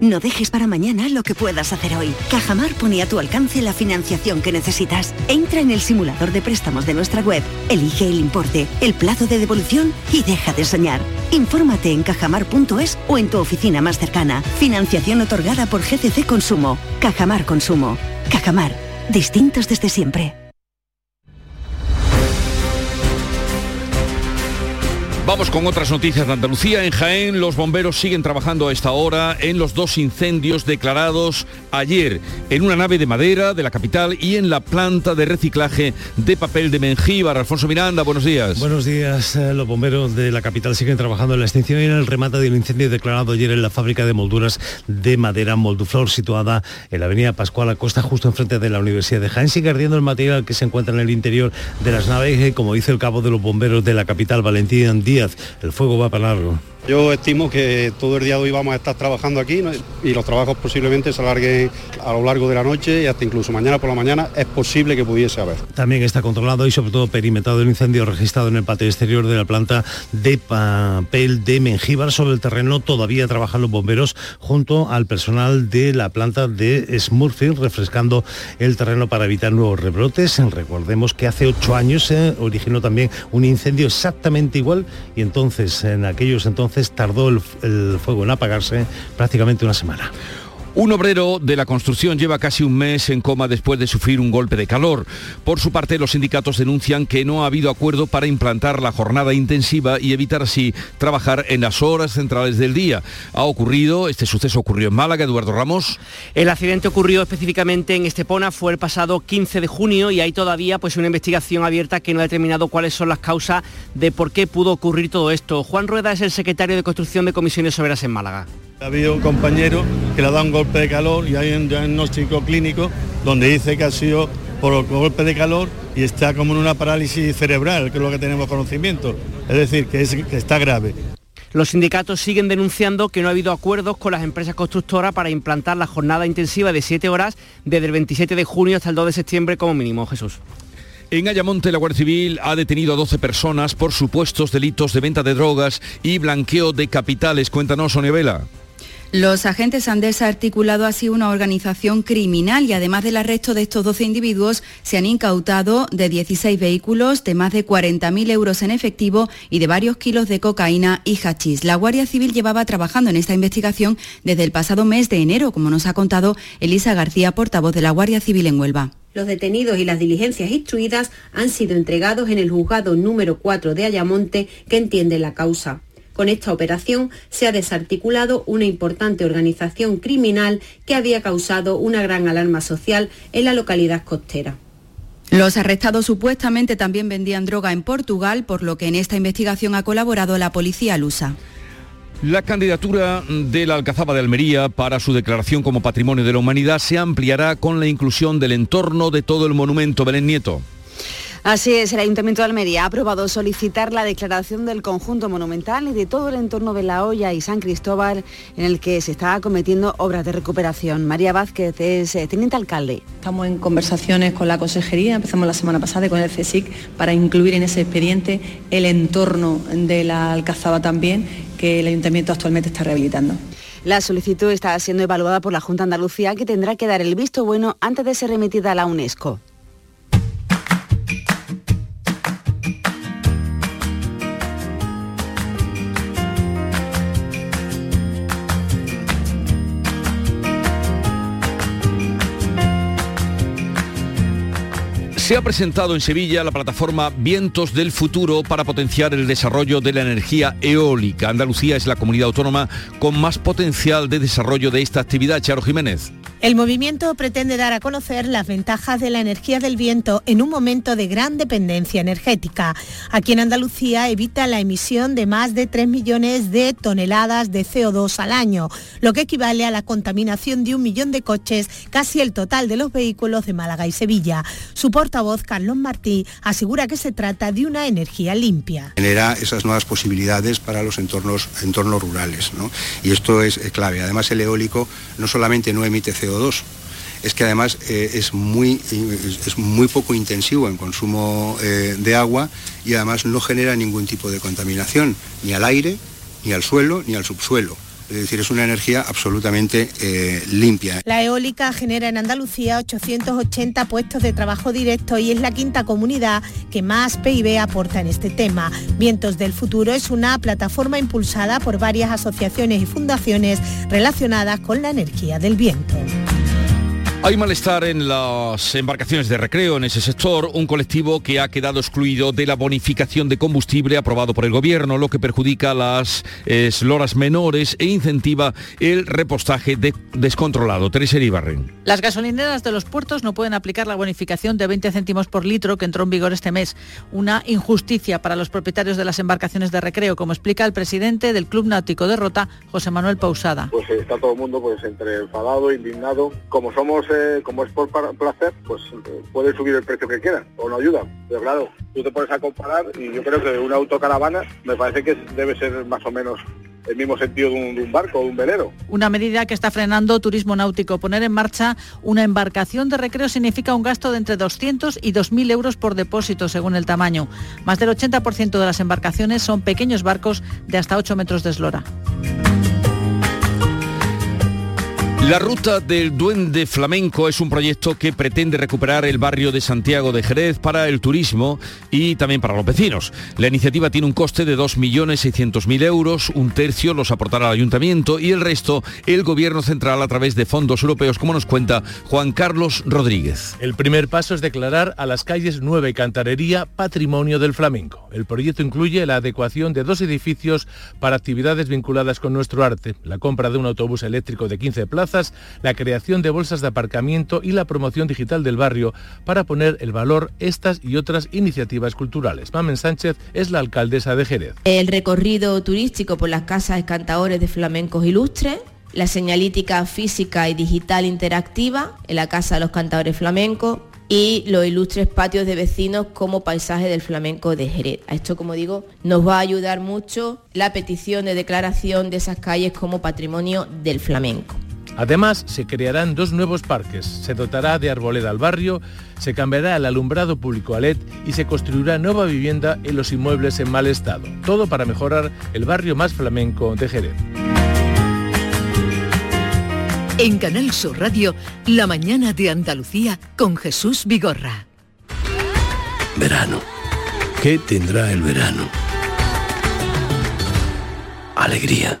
No dejes para mañana lo que puedas hacer hoy. Cajamar pone a tu alcance la financiación que necesitas. Entra en el simulador de préstamos de nuestra web, elige el importe, el plazo de devolución y deja de soñar. Infórmate en cajamar.es o en tu oficina más cercana. Financiación otorgada por GCC Consumo. Cajamar Consumo. Cajamar. Distintos desde siempre. Vamos con otras noticias de Andalucía. En Jaén los bomberos siguen trabajando a esta hora en los dos incendios declarados ayer en una nave de madera de la capital y en la planta de reciclaje de papel de Mengíbar. Alfonso Miranda, buenos días. Buenos días. Eh, Los bomberos de la capital siguen trabajando en la extinción y en el remate del incendio declarado ayer en la fábrica de molduras de madera Molduflor situada en la avenida Pascual Acosta justo enfrente de la Universidad de Jaén. Sigue ardiendo el material que se encuentra en el interior de las naves y como dice el cabo de los bomberos de la capital, Valentín Díaz, el fuego va para largo. Yo estimo que todo el día de hoy vamos a estar trabajando aquí y los trabajos posiblemente se alarguen a lo largo de la noche y hasta incluso mañana por la mañana es posible que pudiese haber. También está controlado y sobre todo perimetrado el incendio registrado en el patio exterior de la planta de papel de Mengíbar. Sobre el terreno todavía trabajan los bomberos junto al personal de la planta de Smurfing refrescando el terreno para evitar nuevos rebrotes. Recordemos que hace ocho años se originó también un incendio exactamente igual y entonces en aquellos entonces tardó el, fuego en apagarse prácticamente una semana. Un obrero de la construcción lleva casi un mes en coma después de sufrir un golpe de calor. Por su parte, los sindicatos denuncian que no ha habido acuerdo para implantar la jornada intensiva y evitar así trabajar en las horas centrales del día. Ha ocurrido, este suceso ocurrió en Málaga, Eduardo Ramos. El accidente ocurrió específicamente en Estepona, fue el pasado 15 de junio y hay todavía pues una investigación abierta que no ha determinado cuáles son las causas de por qué pudo ocurrir todo esto. Juan Rueda es el secretario de Construcción de Comisiones Obreras en Málaga. Ha habido un compañero que le ha dado un golpe de calor y hay un diagnóstico clínico donde dice que ha sido por golpe de calor y está como en una parálisis cerebral, que es lo que tenemos conocimiento. Es decir, que, es, que está grave. Los sindicatos siguen denunciando que no ha habido acuerdos con las empresas constructoras para implantar la jornada intensiva de 7 horas desde el 27 de junio hasta el 2 de septiembre como mínimo. Jesús. En Ayamonte, la Guardia Civil ha detenido a 12 personas por supuestos delitos de venta de drogas y blanqueo de capitales. Cuéntanos, Sonia Vela. Los agentes han desarticulado así una organización criminal y además del arresto de estos 12 individuos se han incautado de 16 vehículos, de más de 40.000 euros en efectivo y de varios kilos de cocaína y hachís. La Guardia Civil llevaba trabajando en esta investigación desde el pasado mes de enero, como nos ha contado Elisa García, portavoz de la Guardia Civil en Huelva. Los detenidos y las diligencias instruidas han sido entregados en el juzgado número 4 de Ayamonte que entiende la causa. Con esta operación se ha desarticulado una importante organización criminal que había causado una gran alarma social en la localidad costera. Los arrestados supuestamente también vendían droga en Portugal, por lo que en esta investigación ha colaborado la policía lusa. La candidatura de la Alcazaba de Almería para su declaración como Patrimonio de la Humanidad se ampliará con la inclusión del entorno de todo el monumento Belén Nieto. Así es, el Ayuntamiento de Almería ha aprobado solicitar la declaración del conjunto monumental y de todo el entorno de La Hoya y San Cristóbal en el que se está cometiendo obras de recuperación. María Vázquez es eh, teniente alcalde. Estamos en conversaciones con la consejería, empezamos la semana pasada con el CSIC para incluir en ese expediente el entorno de la Alcazaba también, que el Ayuntamiento actualmente está rehabilitando. La solicitud está siendo evaluada por la Junta Andalucía que tendrá que dar el visto bueno antes de ser remitida a la UNESCO. Se ha presentado en Sevilla la plataforma Vientos del Futuro para potenciar el desarrollo de la energía eólica. Andalucía es la comunidad autónoma con más potencial de desarrollo de esta actividad. Charo Jiménez. El movimiento pretende dar a conocer las ventajas de la energía del viento en un momento de gran dependencia energética. Aquí en Andalucía evita la emisión de más de 3 millones de toneladas de CO2 al año, lo que equivale a la contaminación de un millón de coches, casi el total de los vehículos de Málaga y Sevilla. Su portavoz, Carlos Martí, asegura que se trata de una energía limpia. Genera esas nuevas posibilidades para los entornos, entornos rurales. ¿no? Y esto es clave. Además, el eólico no solamente no emite CO2, es que además eh, es, muy, es muy poco intensivo en consumo eh, de agua y además no genera ningún tipo de contaminación, ni al aire, ni al suelo, ni al subsuelo. Es decir, es una energía absolutamente eh, limpia. La eólica genera en Andalucía 880 puestos de trabajo directo y es la quinta comunidad que más PIB aporta en este tema. Vientos del Futuro es una plataforma impulsada por varias asociaciones y fundaciones relacionadas con la energía del viento. Hay malestar en las embarcaciones de recreo en ese sector, un colectivo que ha quedado excluido de la bonificación de combustible aprobado por el gobierno, lo que perjudica a las esloras menores e incentiva el repostaje descontrolado. Teresa Ibarren. Las gasolineras de los puertos no pueden aplicar la bonificación de 20 céntimos por litro que entró en vigor este mes. Una injusticia para los propietarios de las embarcaciones de recreo, como explica el presidente del Club Náutico de Rota, José Manuel Pausada. Pues está todo el mundo pues entre enfadado, indignado. Como somos como es por placer, pues puede subir el precio que quieran o no ayuda. Pero claro, tú te pones a comparar y yo creo que una autocaravana me parece que debe ser más o menos el mismo sentido de un, barco, de un velero. Una medida que está frenando turismo náutico. Poner en marcha una embarcación de recreo significa un gasto de entre 200 y 2.000 euros por depósito, según el tamaño. Más del 80% de las embarcaciones son pequeños barcos de hasta 8 metros de eslora. La ruta del Duende Flamenco es un proyecto que pretende recuperar el barrio de Santiago de Jerez para el turismo y también para los vecinos. La iniciativa tiene un coste de 2.600.000 euros, un tercio los aportará el ayuntamiento y el resto el gobierno central a través de fondos europeos, como nos cuenta Juan Carlos Rodríguez. El primer paso es declarar a las calles Nueva y Cantarería patrimonio del flamenco. El proyecto incluye la adecuación de dos edificios para actividades vinculadas con nuestro arte, la compra de un autobús eléctrico de 15 plazas, la creación de bolsas de aparcamiento y la promoción digital del barrio para poner el valor estas y otras iniciativas culturales. Mamen Sánchez es la alcaldesa de Jerez. El recorrido turístico por las casas cantadores de flamencos ilustres la señalítica física y digital interactiva en la Casa de los Cantadores Flamencos y los ilustres patios de vecinos como paisaje del flamenco de Jerez. A esto, como digo, nos va a ayudar mucho la petición de declaración de esas calles como patrimonio del flamenco. Además, se crearán dos nuevos parques, se dotará de arboleda al barrio, se cambiará el alumbrado público a LED y se construirá nueva vivienda en los inmuebles en mal estado. Todo para mejorar el barrio más flamenco de Jerez. En Canal Sur Radio, La mañana de Andalucía con Jesús Vigorra. Verano. ¿Qué tendrá el verano? Alegría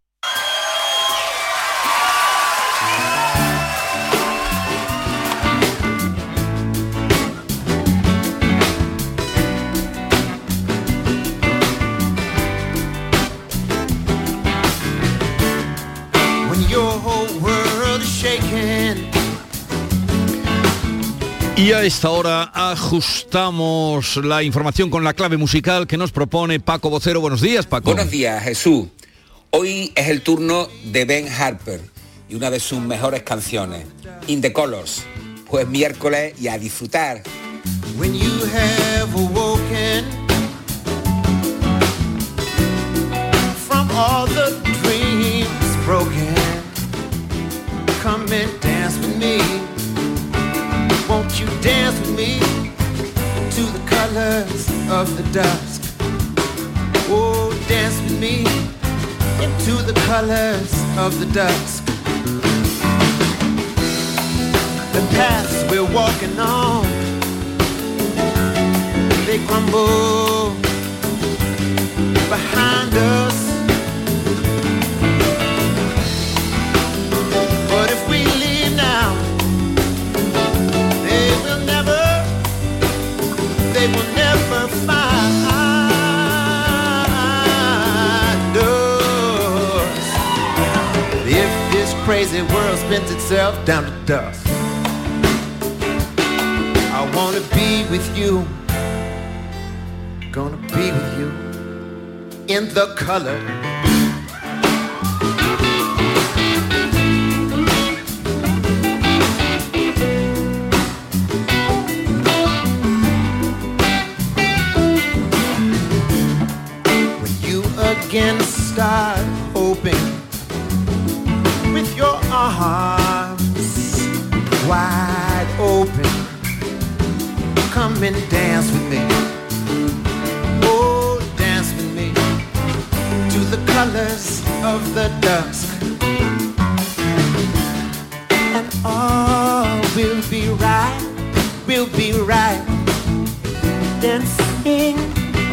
Y a esta hora ajustamos la información con la clave musical que nos propone Paco Vocero. Buenos días, Paco. Buenos días, Jesús. Hoy es el turno de Ben Harper y una de sus mejores canciones, In the Colors. Pues miércoles y a disfrutar. When you have awoken from all the dreams broken, come and dance with me. You dance with me to the colors of the dusk? Oh, dance with me into the colors of the dusk. The paths we're walking on, they crumble behind us. Crazy world spins itself down to dust. I wanna be with you, gonna be with you in the color. When you again start arms wide open, come and dance with me. Oh, dance with me to the colors of the dusk. And all will be right, will be right. Dancing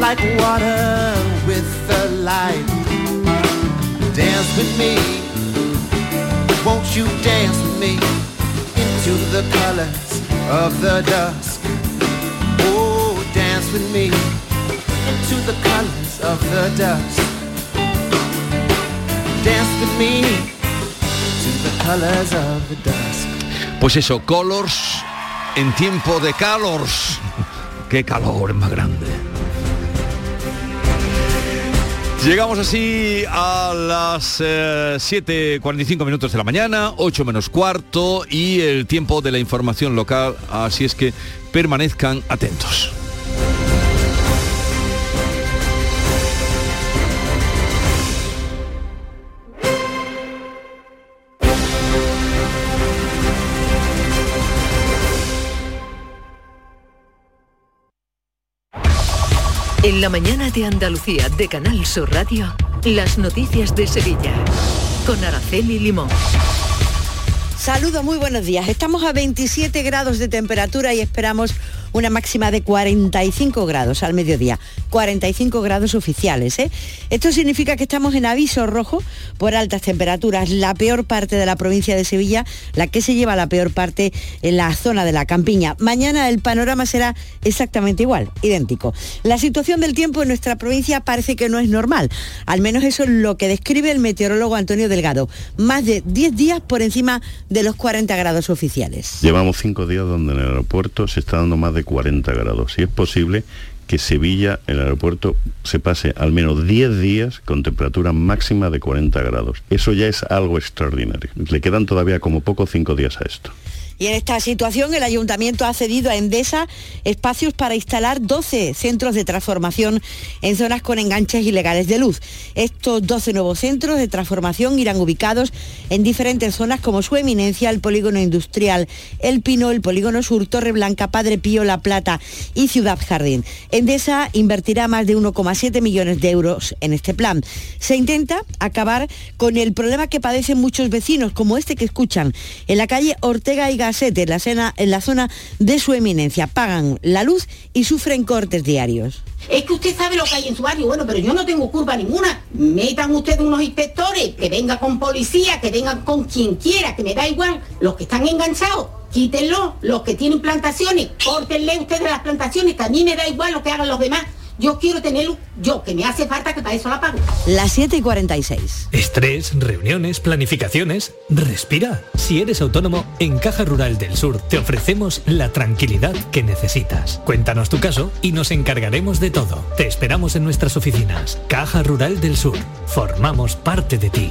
like water with the light. Dance with me, you dance with me into the colors of the dusk? Oh, dance with me into the colors of the dusk. Dance with me to the colors of the dusk. Pues eso, Colors en tiempo de calors. Qué calor más grande. Llegamos así a las eh, 7.45 minutos de la mañana, 8 menos cuarto y el tiempo de la información local, así es que permanezcan atentos. La mañana de Andalucía de Canal Sur Radio, las noticias de Sevilla. Con Araceli Limón. Saludos, muy buenos días. Estamos a 27 grados de temperatura y esperamos una máxima de 45 grados al mediodía. 45 grados oficiales. ¿eh? Esto significa que estamos en aviso rojo por altas temperaturas. La peor parte de la provincia de Sevilla, la que se lleva la peor parte en la zona de la campiña. Mañana el panorama será exactamente igual, idéntico. La situación del tiempo en nuestra provincia parece que no es normal. Al menos eso es lo que describe el meteorólogo Antonio Delgado. Más de 10 días por encima de los 40 grados oficiales. Llevamos cinco días donde en el aeropuerto se está dando más de 40 grados y es posible que Sevilla, el aeropuerto, se pase al menos 10 días con temperatura máxima de 40 grados. Eso ya es algo extraordinario. Le quedan todavía como poco cinco días a esto. Y en esta situación el ayuntamiento ha cedido a Endesa espacios para instalar 12 centros de transformación en zonas con enganches ilegales de luz. Estos 12 nuevos centros de transformación irán ubicados en diferentes zonas como su eminencia, el polígono industrial El Pino, el polígono sur, Torreblanca, Padre Pío, La Plata y Ciudad Jardín. Endesa invertirá más de 1,7 millones de euros en este plan. Se intenta acabar con el problema que padecen muchos vecinos, como este que escuchan, en la calle Ortega y Gasset, en la, cena- en la zona de su eminencia. Pagan la luz y sufren cortes diarios. Es que usted sabe lo que hay en su barrio, bueno, pero yo no tengo culpa ninguna. Metan ustedes unos inspectores, que venga con policía, que vengan con quien quiera, que me da igual. Los que están enganchados, quítenlo. Los que tienen plantaciones, córtenle ustedes las plantaciones, que a mí me da igual lo que hagan los demás. Yo quiero tener luz, yo, que me hace falta que para eso la pago. Las 7 y 46. Estrés, reuniones, planificaciones. Respira. Si eres autónomo, en Caja Rural del Sur te ofrecemos la tranquilidad que necesitas. Cuéntanos tu caso y nos encargaremos de todo. Te esperamos en nuestras oficinas. Caja Rural del Sur. Formamos parte de ti.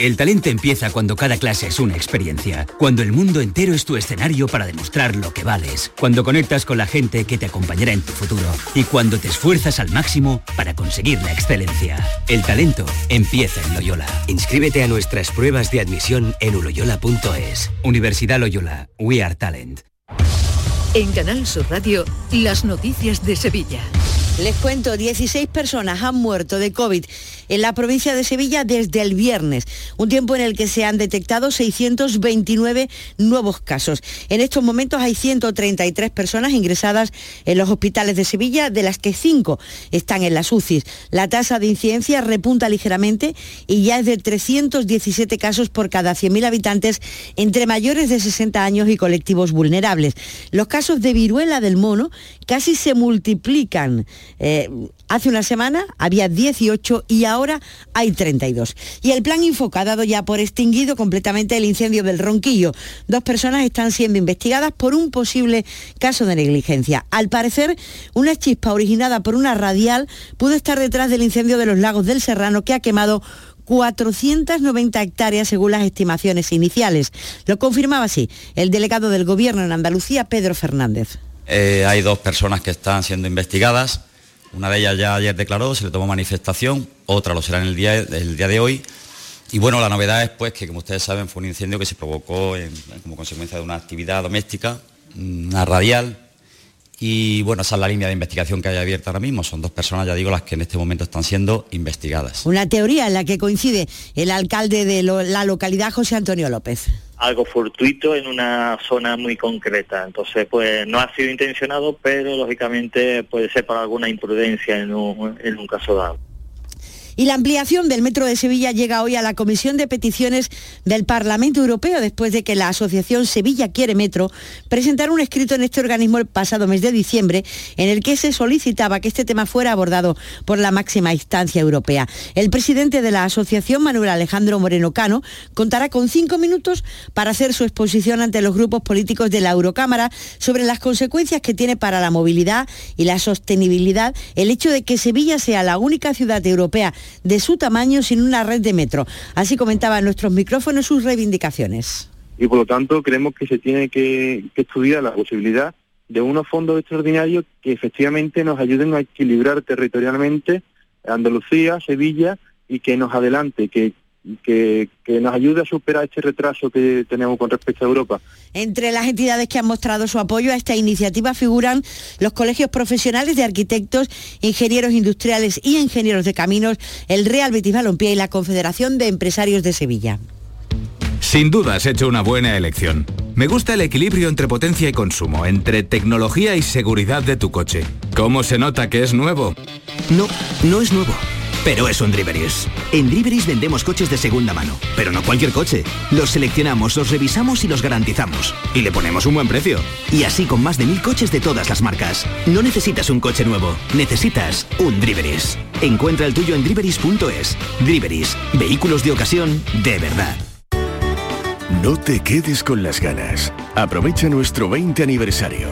El talento empieza cuando cada clase es una experiencia, cuando el mundo entero es tu escenario para demostrar lo que vales, cuando conectas con la gente que te acompañará en tu futuro y cuando te esfuerzas al máximo para conseguir la excelencia. El talento empieza en Loyola. Inscríbete a nuestras pruebas de admisión en uloyola.es. Universidad Loyola, We Are Talent. En Canal Sur Radio, las noticias de Sevilla. Les cuento, 16 personas han muerto de COVID en la provincia de Sevilla desde el viernes, un tiempo en el que se han detectado 629 nuevos casos. En estos momentos hay 133 personas ingresadas en los hospitales de Sevilla, de las que 5 están en las UCIs. La tasa de incidencia repunta ligeramente y ya es de 317 casos por cada 100.000 habitantes entre mayores de 60 años y colectivos vulnerables. Los casos de viruela del mono casi se multiplican. Eh, hace una semana había 18 y ahora hay 32. Y el plan Infoca ha dado ya por extinguido completamente el incendio del Ronquillo. Dos personas están siendo investigadas por un posible caso de negligencia. Al parecer, una chispa originada por una radial pudo estar detrás del incendio de los lagos del Serrano que ha quemado 490 hectáreas según las estimaciones iniciales. Lo confirmaba así el delegado del Gobierno en Andalucía, Pedro Fernández. Eh, hay dos personas que están siendo investigadas. Una de ellas ya ayer declaró, se le tomó manifestación, otra lo será en el día, el día de hoy. Y bueno, la novedad es pues que, como ustedes saben, fue un incendio que se provocó como consecuencia de una actividad doméstica, una radial, y bueno, esa es la línea de investigación que hay abierta ahora mismo. Son dos personas, ya digo, las que en este momento están siendo investigadas. Una teoría en la que coincide el alcalde de la localidad, José Antonio López. Algo fortuito en una zona muy concreta. Entonces, pues no ha sido intencionado, pero lógicamente puede ser por alguna imprudencia en un, en un caso dado. Y la ampliación del Metro de Sevilla llega hoy a la Comisión de Peticiones del Parlamento Europeo después de que la Asociación Sevilla Quiere Metro presentara un escrito en este organismo el pasado mes de diciembre en el que se solicitaba que este tema fuera abordado por la máxima instancia europea. El presidente de la asociación, Manuel Alejandro Moreno Cano, contará con cinco minutos para hacer su exposición ante los grupos políticos de la Eurocámara sobre las consecuencias que tiene para la movilidad y la sostenibilidad el hecho de que Sevilla sea la única ciudad europea de su tamaño sin una red de metro. Así comentaban nuestros micrófonos sus reivindicaciones. Y por lo tanto creemos que se tiene que, estudiar la posibilidad de unos fondos extraordinarios que efectivamente nos ayuden a equilibrar territorialmente Andalucía, Sevilla y que nos adelante, que que, nos ayude a superar este retraso que tenemos con respecto a Europa. Entre las entidades que han mostrado su apoyo a esta iniciativa figuran los colegios profesionales de arquitectos, ingenieros industriales y ingenieros de caminos, el Real Betis Balompié y la Confederación de Empresarios de Sevilla. Sin duda has hecho una buena elección. Me gusta el equilibrio entre potencia y consumo, entre tecnología y seguridad de tu coche. ¿Cómo se nota que es nuevo? No, no es nuevo pero es un Driveris. En Driveris vendemos coches de segunda mano, pero no cualquier coche. Los seleccionamos, los revisamos y los garantizamos. Y le ponemos un buen precio. Y así con más de mil coches de todas las marcas. No necesitas un coche nuevo, necesitas un Driveris. Encuentra el tuyo en driveris.es. Driveris, vehículos de ocasión de verdad. No te quedes con las ganas. Aprovecha nuestro 20 aniversario.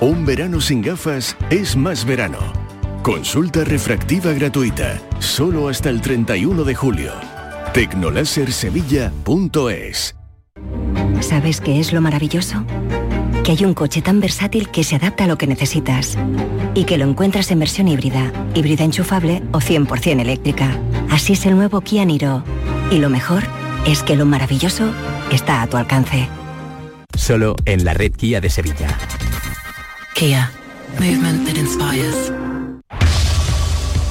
Un verano sin gafas es más verano. Consulta refractiva gratuita, solo hasta el 31 de julio. Tecnolasersevilla.es ¿Sabes qué es lo maravilloso? Que hay un coche tan versátil que se adapta a lo que necesitas y que lo encuentras en versión híbrida, híbrida enchufable o 100% eléctrica. Así es el nuevo Kia Niro. Y lo mejor es que lo maravilloso está a tu alcance. Solo en la red Kia de Sevilla. Kia. Movement that inspires.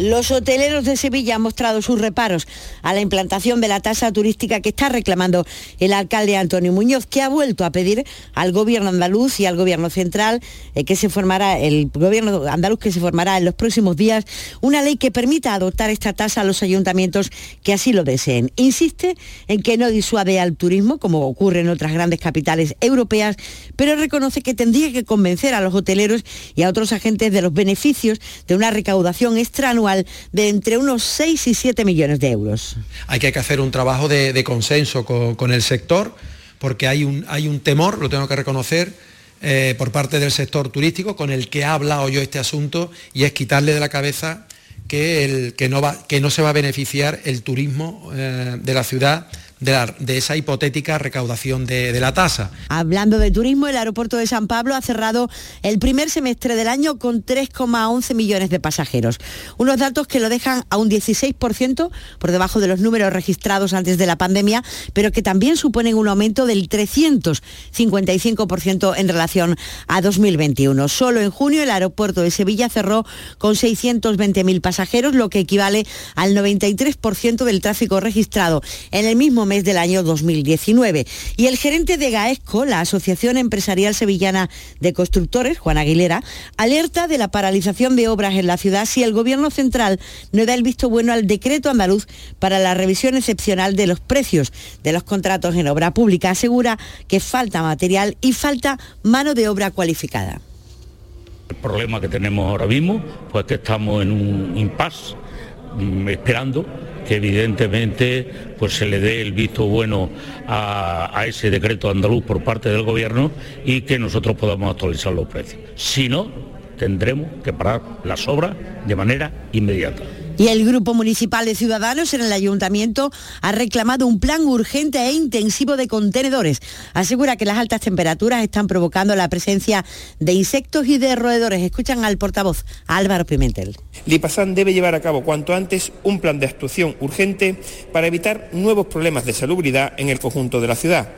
Los hoteleros de Sevilla han mostrado sus reparos a la implantación de la tasa turística que está reclamando el alcalde Antonio Muñoz, que ha vuelto a pedir al gobierno andaluz y al gobierno central eh, que se formará, el gobierno andaluz que se formará en los próximos días, una ley que permita adoptar esta tasa a los ayuntamientos que así lo deseen. Insiste en que no disuade al turismo, como ocurre en otras grandes capitales europeas, pero reconoce que tendría que convencer a los hoteleros y a otros agentes de los beneficios de una recaudación extranual de entre unos 6 y 7 millones de euros. Hay que hacer un trabajo de, consenso con, el sector porque hay un, temor, lo tengo que reconocer, eh, por parte del sector turístico con el que ha hablado yo este asunto y es quitarle de la cabeza que no se va a beneficiar el turismo eh, de la ciudad de, esa hipotética recaudación de, la tasa. Hablando de turismo, el aeropuerto de San Pablo ha cerrado el primer semestre del año con 3,11 millones de pasajeros. Unos datos que lo dejan a un 16% por debajo de los números registrados antes de la pandemia, pero que también suponen un aumento del 355% en relación a 2021. Solo en junio el aeropuerto de Sevilla cerró con 620.000 pasajeros, lo que equivale al 93% del tráfico registrado en el mismo mes del año 2019. Y el gerente de GAESCO, la Asociación Empresarial Sevillana de Constructores, Juan Aguilera, alerta de la paralización de obras en la ciudad si el Gobierno central no da el visto bueno al decreto andaluz para la revisión excepcional de los precios de los contratos en obra pública. Asegura que falta material y falta mano de obra cualificada. El problema que tenemos ahora mismo, pues que estamos en un impasse mm, esperando que evidentemente pues se le dé el visto bueno a, ese decreto andaluz por parte del gobierno y que nosotros podamos actualizar los precios. Si no, tendremos que parar las obras de manera inmediata. Y el Grupo Municipal de Ciudadanos en el Ayuntamiento ha reclamado un plan urgente e intensivo de contenedores. Asegura que las altas temperaturas están provocando la presencia de insectos y de roedores. Escuchan al portavoz Álvaro Pimentel. Lipasan debe llevar a cabo cuanto antes un plan de actuación urgente para evitar nuevos problemas de salubridad en el conjunto de la ciudad.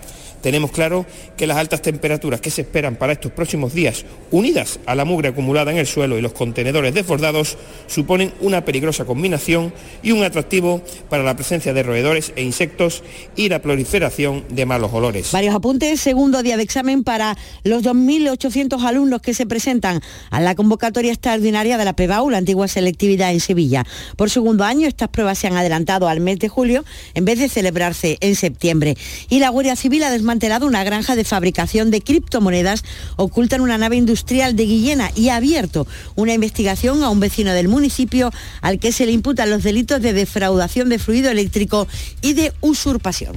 Tenemos claro que las altas temperaturas que se esperan para estos próximos días, unidas a la mugre acumulada en el suelo y los contenedores desbordados, suponen una peligrosa combinación y un atractivo para la presencia de roedores e insectos y la proliferación de malos olores. Varios apuntes, segundo día de examen para los 2.800 alumnos que se presentan a la convocatoria extraordinaria de la PEBAU, la antigua selectividad en Sevilla. Por segundo año, estas pruebas se han adelantado al mes de julio en vez de celebrarse en septiembre. Y la Guardia Civil ha desmantelado una granja de fabricación de criptomonedas oculta en una nave industrial de Guillena y ha abierto una investigación a un vecino del municipio al que se le imputan los delitos de defraudación de fluido eléctrico y de usurpación.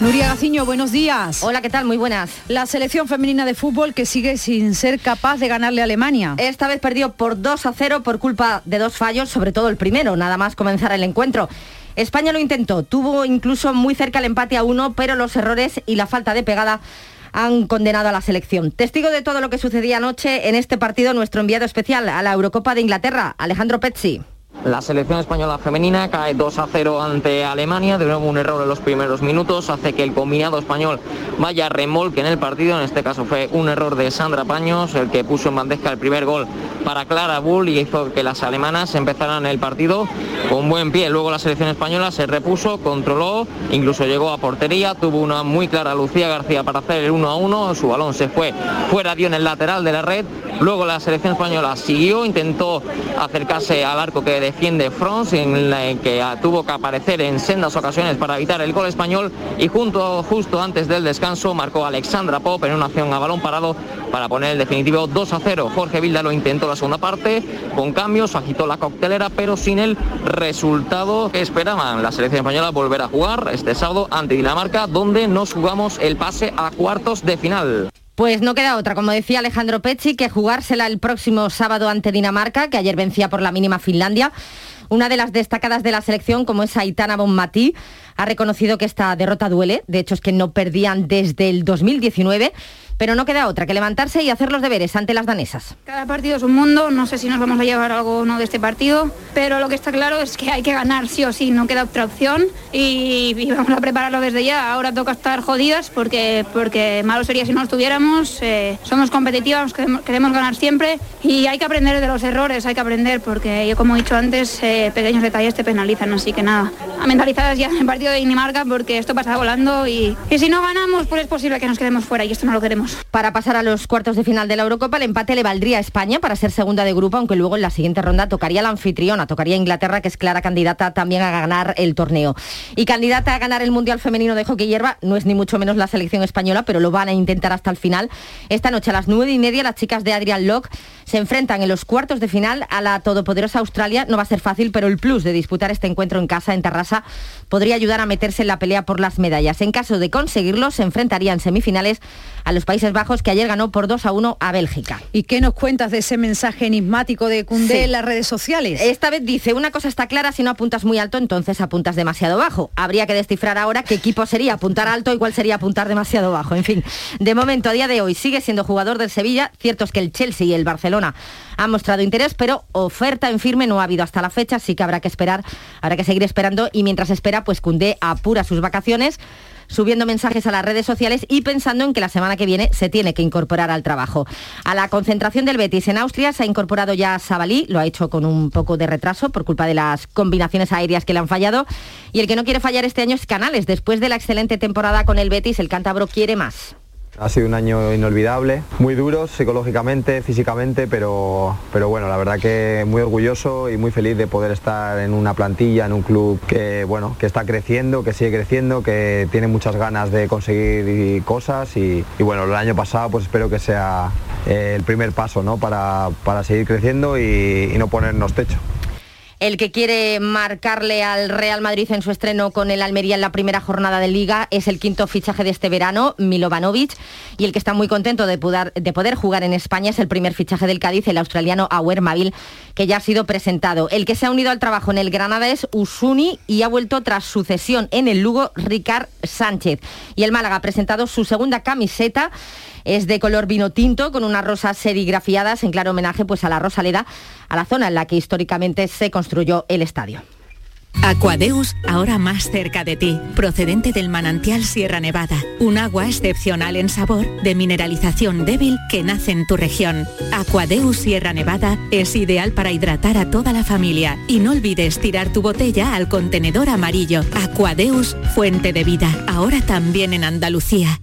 Nuria Gaciño, buenos días. Hola, ¿qué tal? Muy buenas. La selección femenina de fútbol que sigue sin ser capaz de ganarle a Alemania. Esta vez perdió por 2 a 0 por culpa de dos fallos, sobre todo el primero, nada más comenzar el encuentro. España lo intentó, tuvo incluso muy cerca el empate a uno, pero los errores y la falta de pegada han condenado a la selección. Testigo de todo lo que sucedía anoche en este partido, nuestro enviado especial a la Eurocopa de Inglaterra, Alejandro Pezzi. La selección española femenina cae 2 a 0 ante Alemania. De nuevo un error en los primeros minutos hace que el combinado español vaya remolque en el partido. En este caso fue un error de Sandra Paños, el que puso en bandeja el primer gol para Clara Bull y hizo que las alemanas empezaran el partido con buen pie. Luego la selección española se repuso, controló, incluso llegó a portería. Tuvo una muy clara Lucía García para hacer el 1 a 1. Su balón se fue fuera, dio en el lateral de la red. Luego la selección española siguió, intentó acercarse al arco que defiende France, en la que tuvo que aparecer en sendas ocasiones para evitar el gol español y junto, justo antes del descanso marcó Alexandra Pop en una acción a balón parado para poner el definitivo 2 a 0. Jorge Vilda lo intentó la segunda parte, con cambios, agitó la coctelera, pero sin el resultado que esperaban. La selección española volver a jugar este sábado ante Dinamarca, donde nos jugamos el pase a cuartos de final. Pues no queda otra, como decía Alejandro Pecci, que jugársela el próximo sábado ante Dinamarca, que ayer vencía por la mínima Finlandia. Una de las destacadas de la selección, como es Aitana Bonmatí, ha reconocido que esta derrota duele. De hecho, es que no perdían desde el 2019 pero no queda otra que levantarse y hacer los deberes ante las danesas. Cada partido es un mundo, no sé si nos vamos a llevar algo o no de este partido, pero lo que está claro es que hay que ganar sí o sí, no queda otra opción y, vamos a prepararlo desde ya. Ahora toca estar jodidas porque, porque malo sería si no estuviéramos, eh, somos competitivas, queremos, ganar siempre y hay que aprender de los errores, hay que aprender porque yo como he dicho antes, eh, pequeños detalles te penalizan, así que nada, a mentalizadas ya el partido de Dinamarca porque esto pasa volando y, y si no ganamos pues es posible que nos quedemos fuera y esto no lo queremos Para pasar a los cuartos de final de la Eurocopa, el empate le valdría a España para ser segunda de grupo, aunque luego en la siguiente ronda tocaría la anfitriona, tocaría Inglaterra, que es clara candidata también a ganar el torneo. Y candidata a ganar el Mundial Femenino de Hockey Hierba no es ni mucho menos la selección española, pero lo van a intentar hasta el final. Esta noche a las nueve y media las chicas de Adrian Locke se enfrentan en los cuartos de final a la todopoderosa Australia. No va a ser fácil, pero el plus de disputar este encuentro en casa, en Terrassa, podría ayudar a meterse en la pelea por las medallas. En caso de conseguirlo, se enfrentarían semifinales a los Países Bajos, que ayer ganó por 2 a 1 a Bélgica. ¿Y qué nos cuentas de ese mensaje enigmático de Cundé Sí. en las redes sociales? Esta vez dice, una cosa está clara, si no apuntas muy alto, entonces apuntas demasiado bajo. Habría que descifrar ahora qué equipo sería apuntar alto y cuál sería apuntar demasiado bajo. En fin, de momento, a día de hoy, sigue siendo jugador del Sevilla. Cierto es que el Chelsea y el Barcelona han mostrado interés, pero oferta en firme no ha habido hasta la fecha, así que habrá que esperar, habrá que seguir esperando y mientras espera, pues Cundé apura sus vacaciones subiendo mensajes a las redes sociales y pensando en que la semana que viene se tiene que incorporar al trabajo. A la concentración del Betis en Austria se ha incorporado ya Sabalí, lo ha hecho con un poco de retraso por culpa de las combinaciones aéreas que le han fallado y el que no quiere fallar este año es Canales. Después de la excelente temporada con el Betis, el cántabro quiere más. Ha sido un año inolvidable, muy duro psicológicamente, físicamente, pero, pero bueno, la verdad que muy orgulloso y muy feliz de poder estar en una plantilla, en un club que, bueno, que está creciendo, que sigue creciendo, que tiene muchas ganas de conseguir cosas y, bueno, el año pasado pues espero que sea eh, el primer paso ¿no? para, para seguir creciendo y no ponernos techo. El que quiere marcarle al Real Madrid en su estreno con el Almería en la primera jornada de Liga es el quinto fichaje de este verano, Milovanovic, y el que está muy contento de poder, de poder jugar en España es el primer fichaje del Cádiz, el australiano Auer Mavil, que ya ha sido presentado. El que se ha unido al trabajo en el Granada es Usuni y ha vuelto tras su cesión en el Lugo Ricard Sánchez. Y el Málaga ha presentado su segunda camiseta es de color vino tinto con unas rosas serigrafiadas en claro homenaje pues a la Rosaleda, a la zona en la que históricamente se construyó el estadio. Aquadeus, ahora más cerca de ti, procedente del manantial Sierra Nevada, un agua excepcional en sabor, de mineralización débil que nace en tu región. Aquadeus Sierra Nevada es ideal para hidratar a toda la familia y no olvides tirar tu botella al contenedor amarillo. Aquadeus, fuente de vida, ahora también en Andalucía.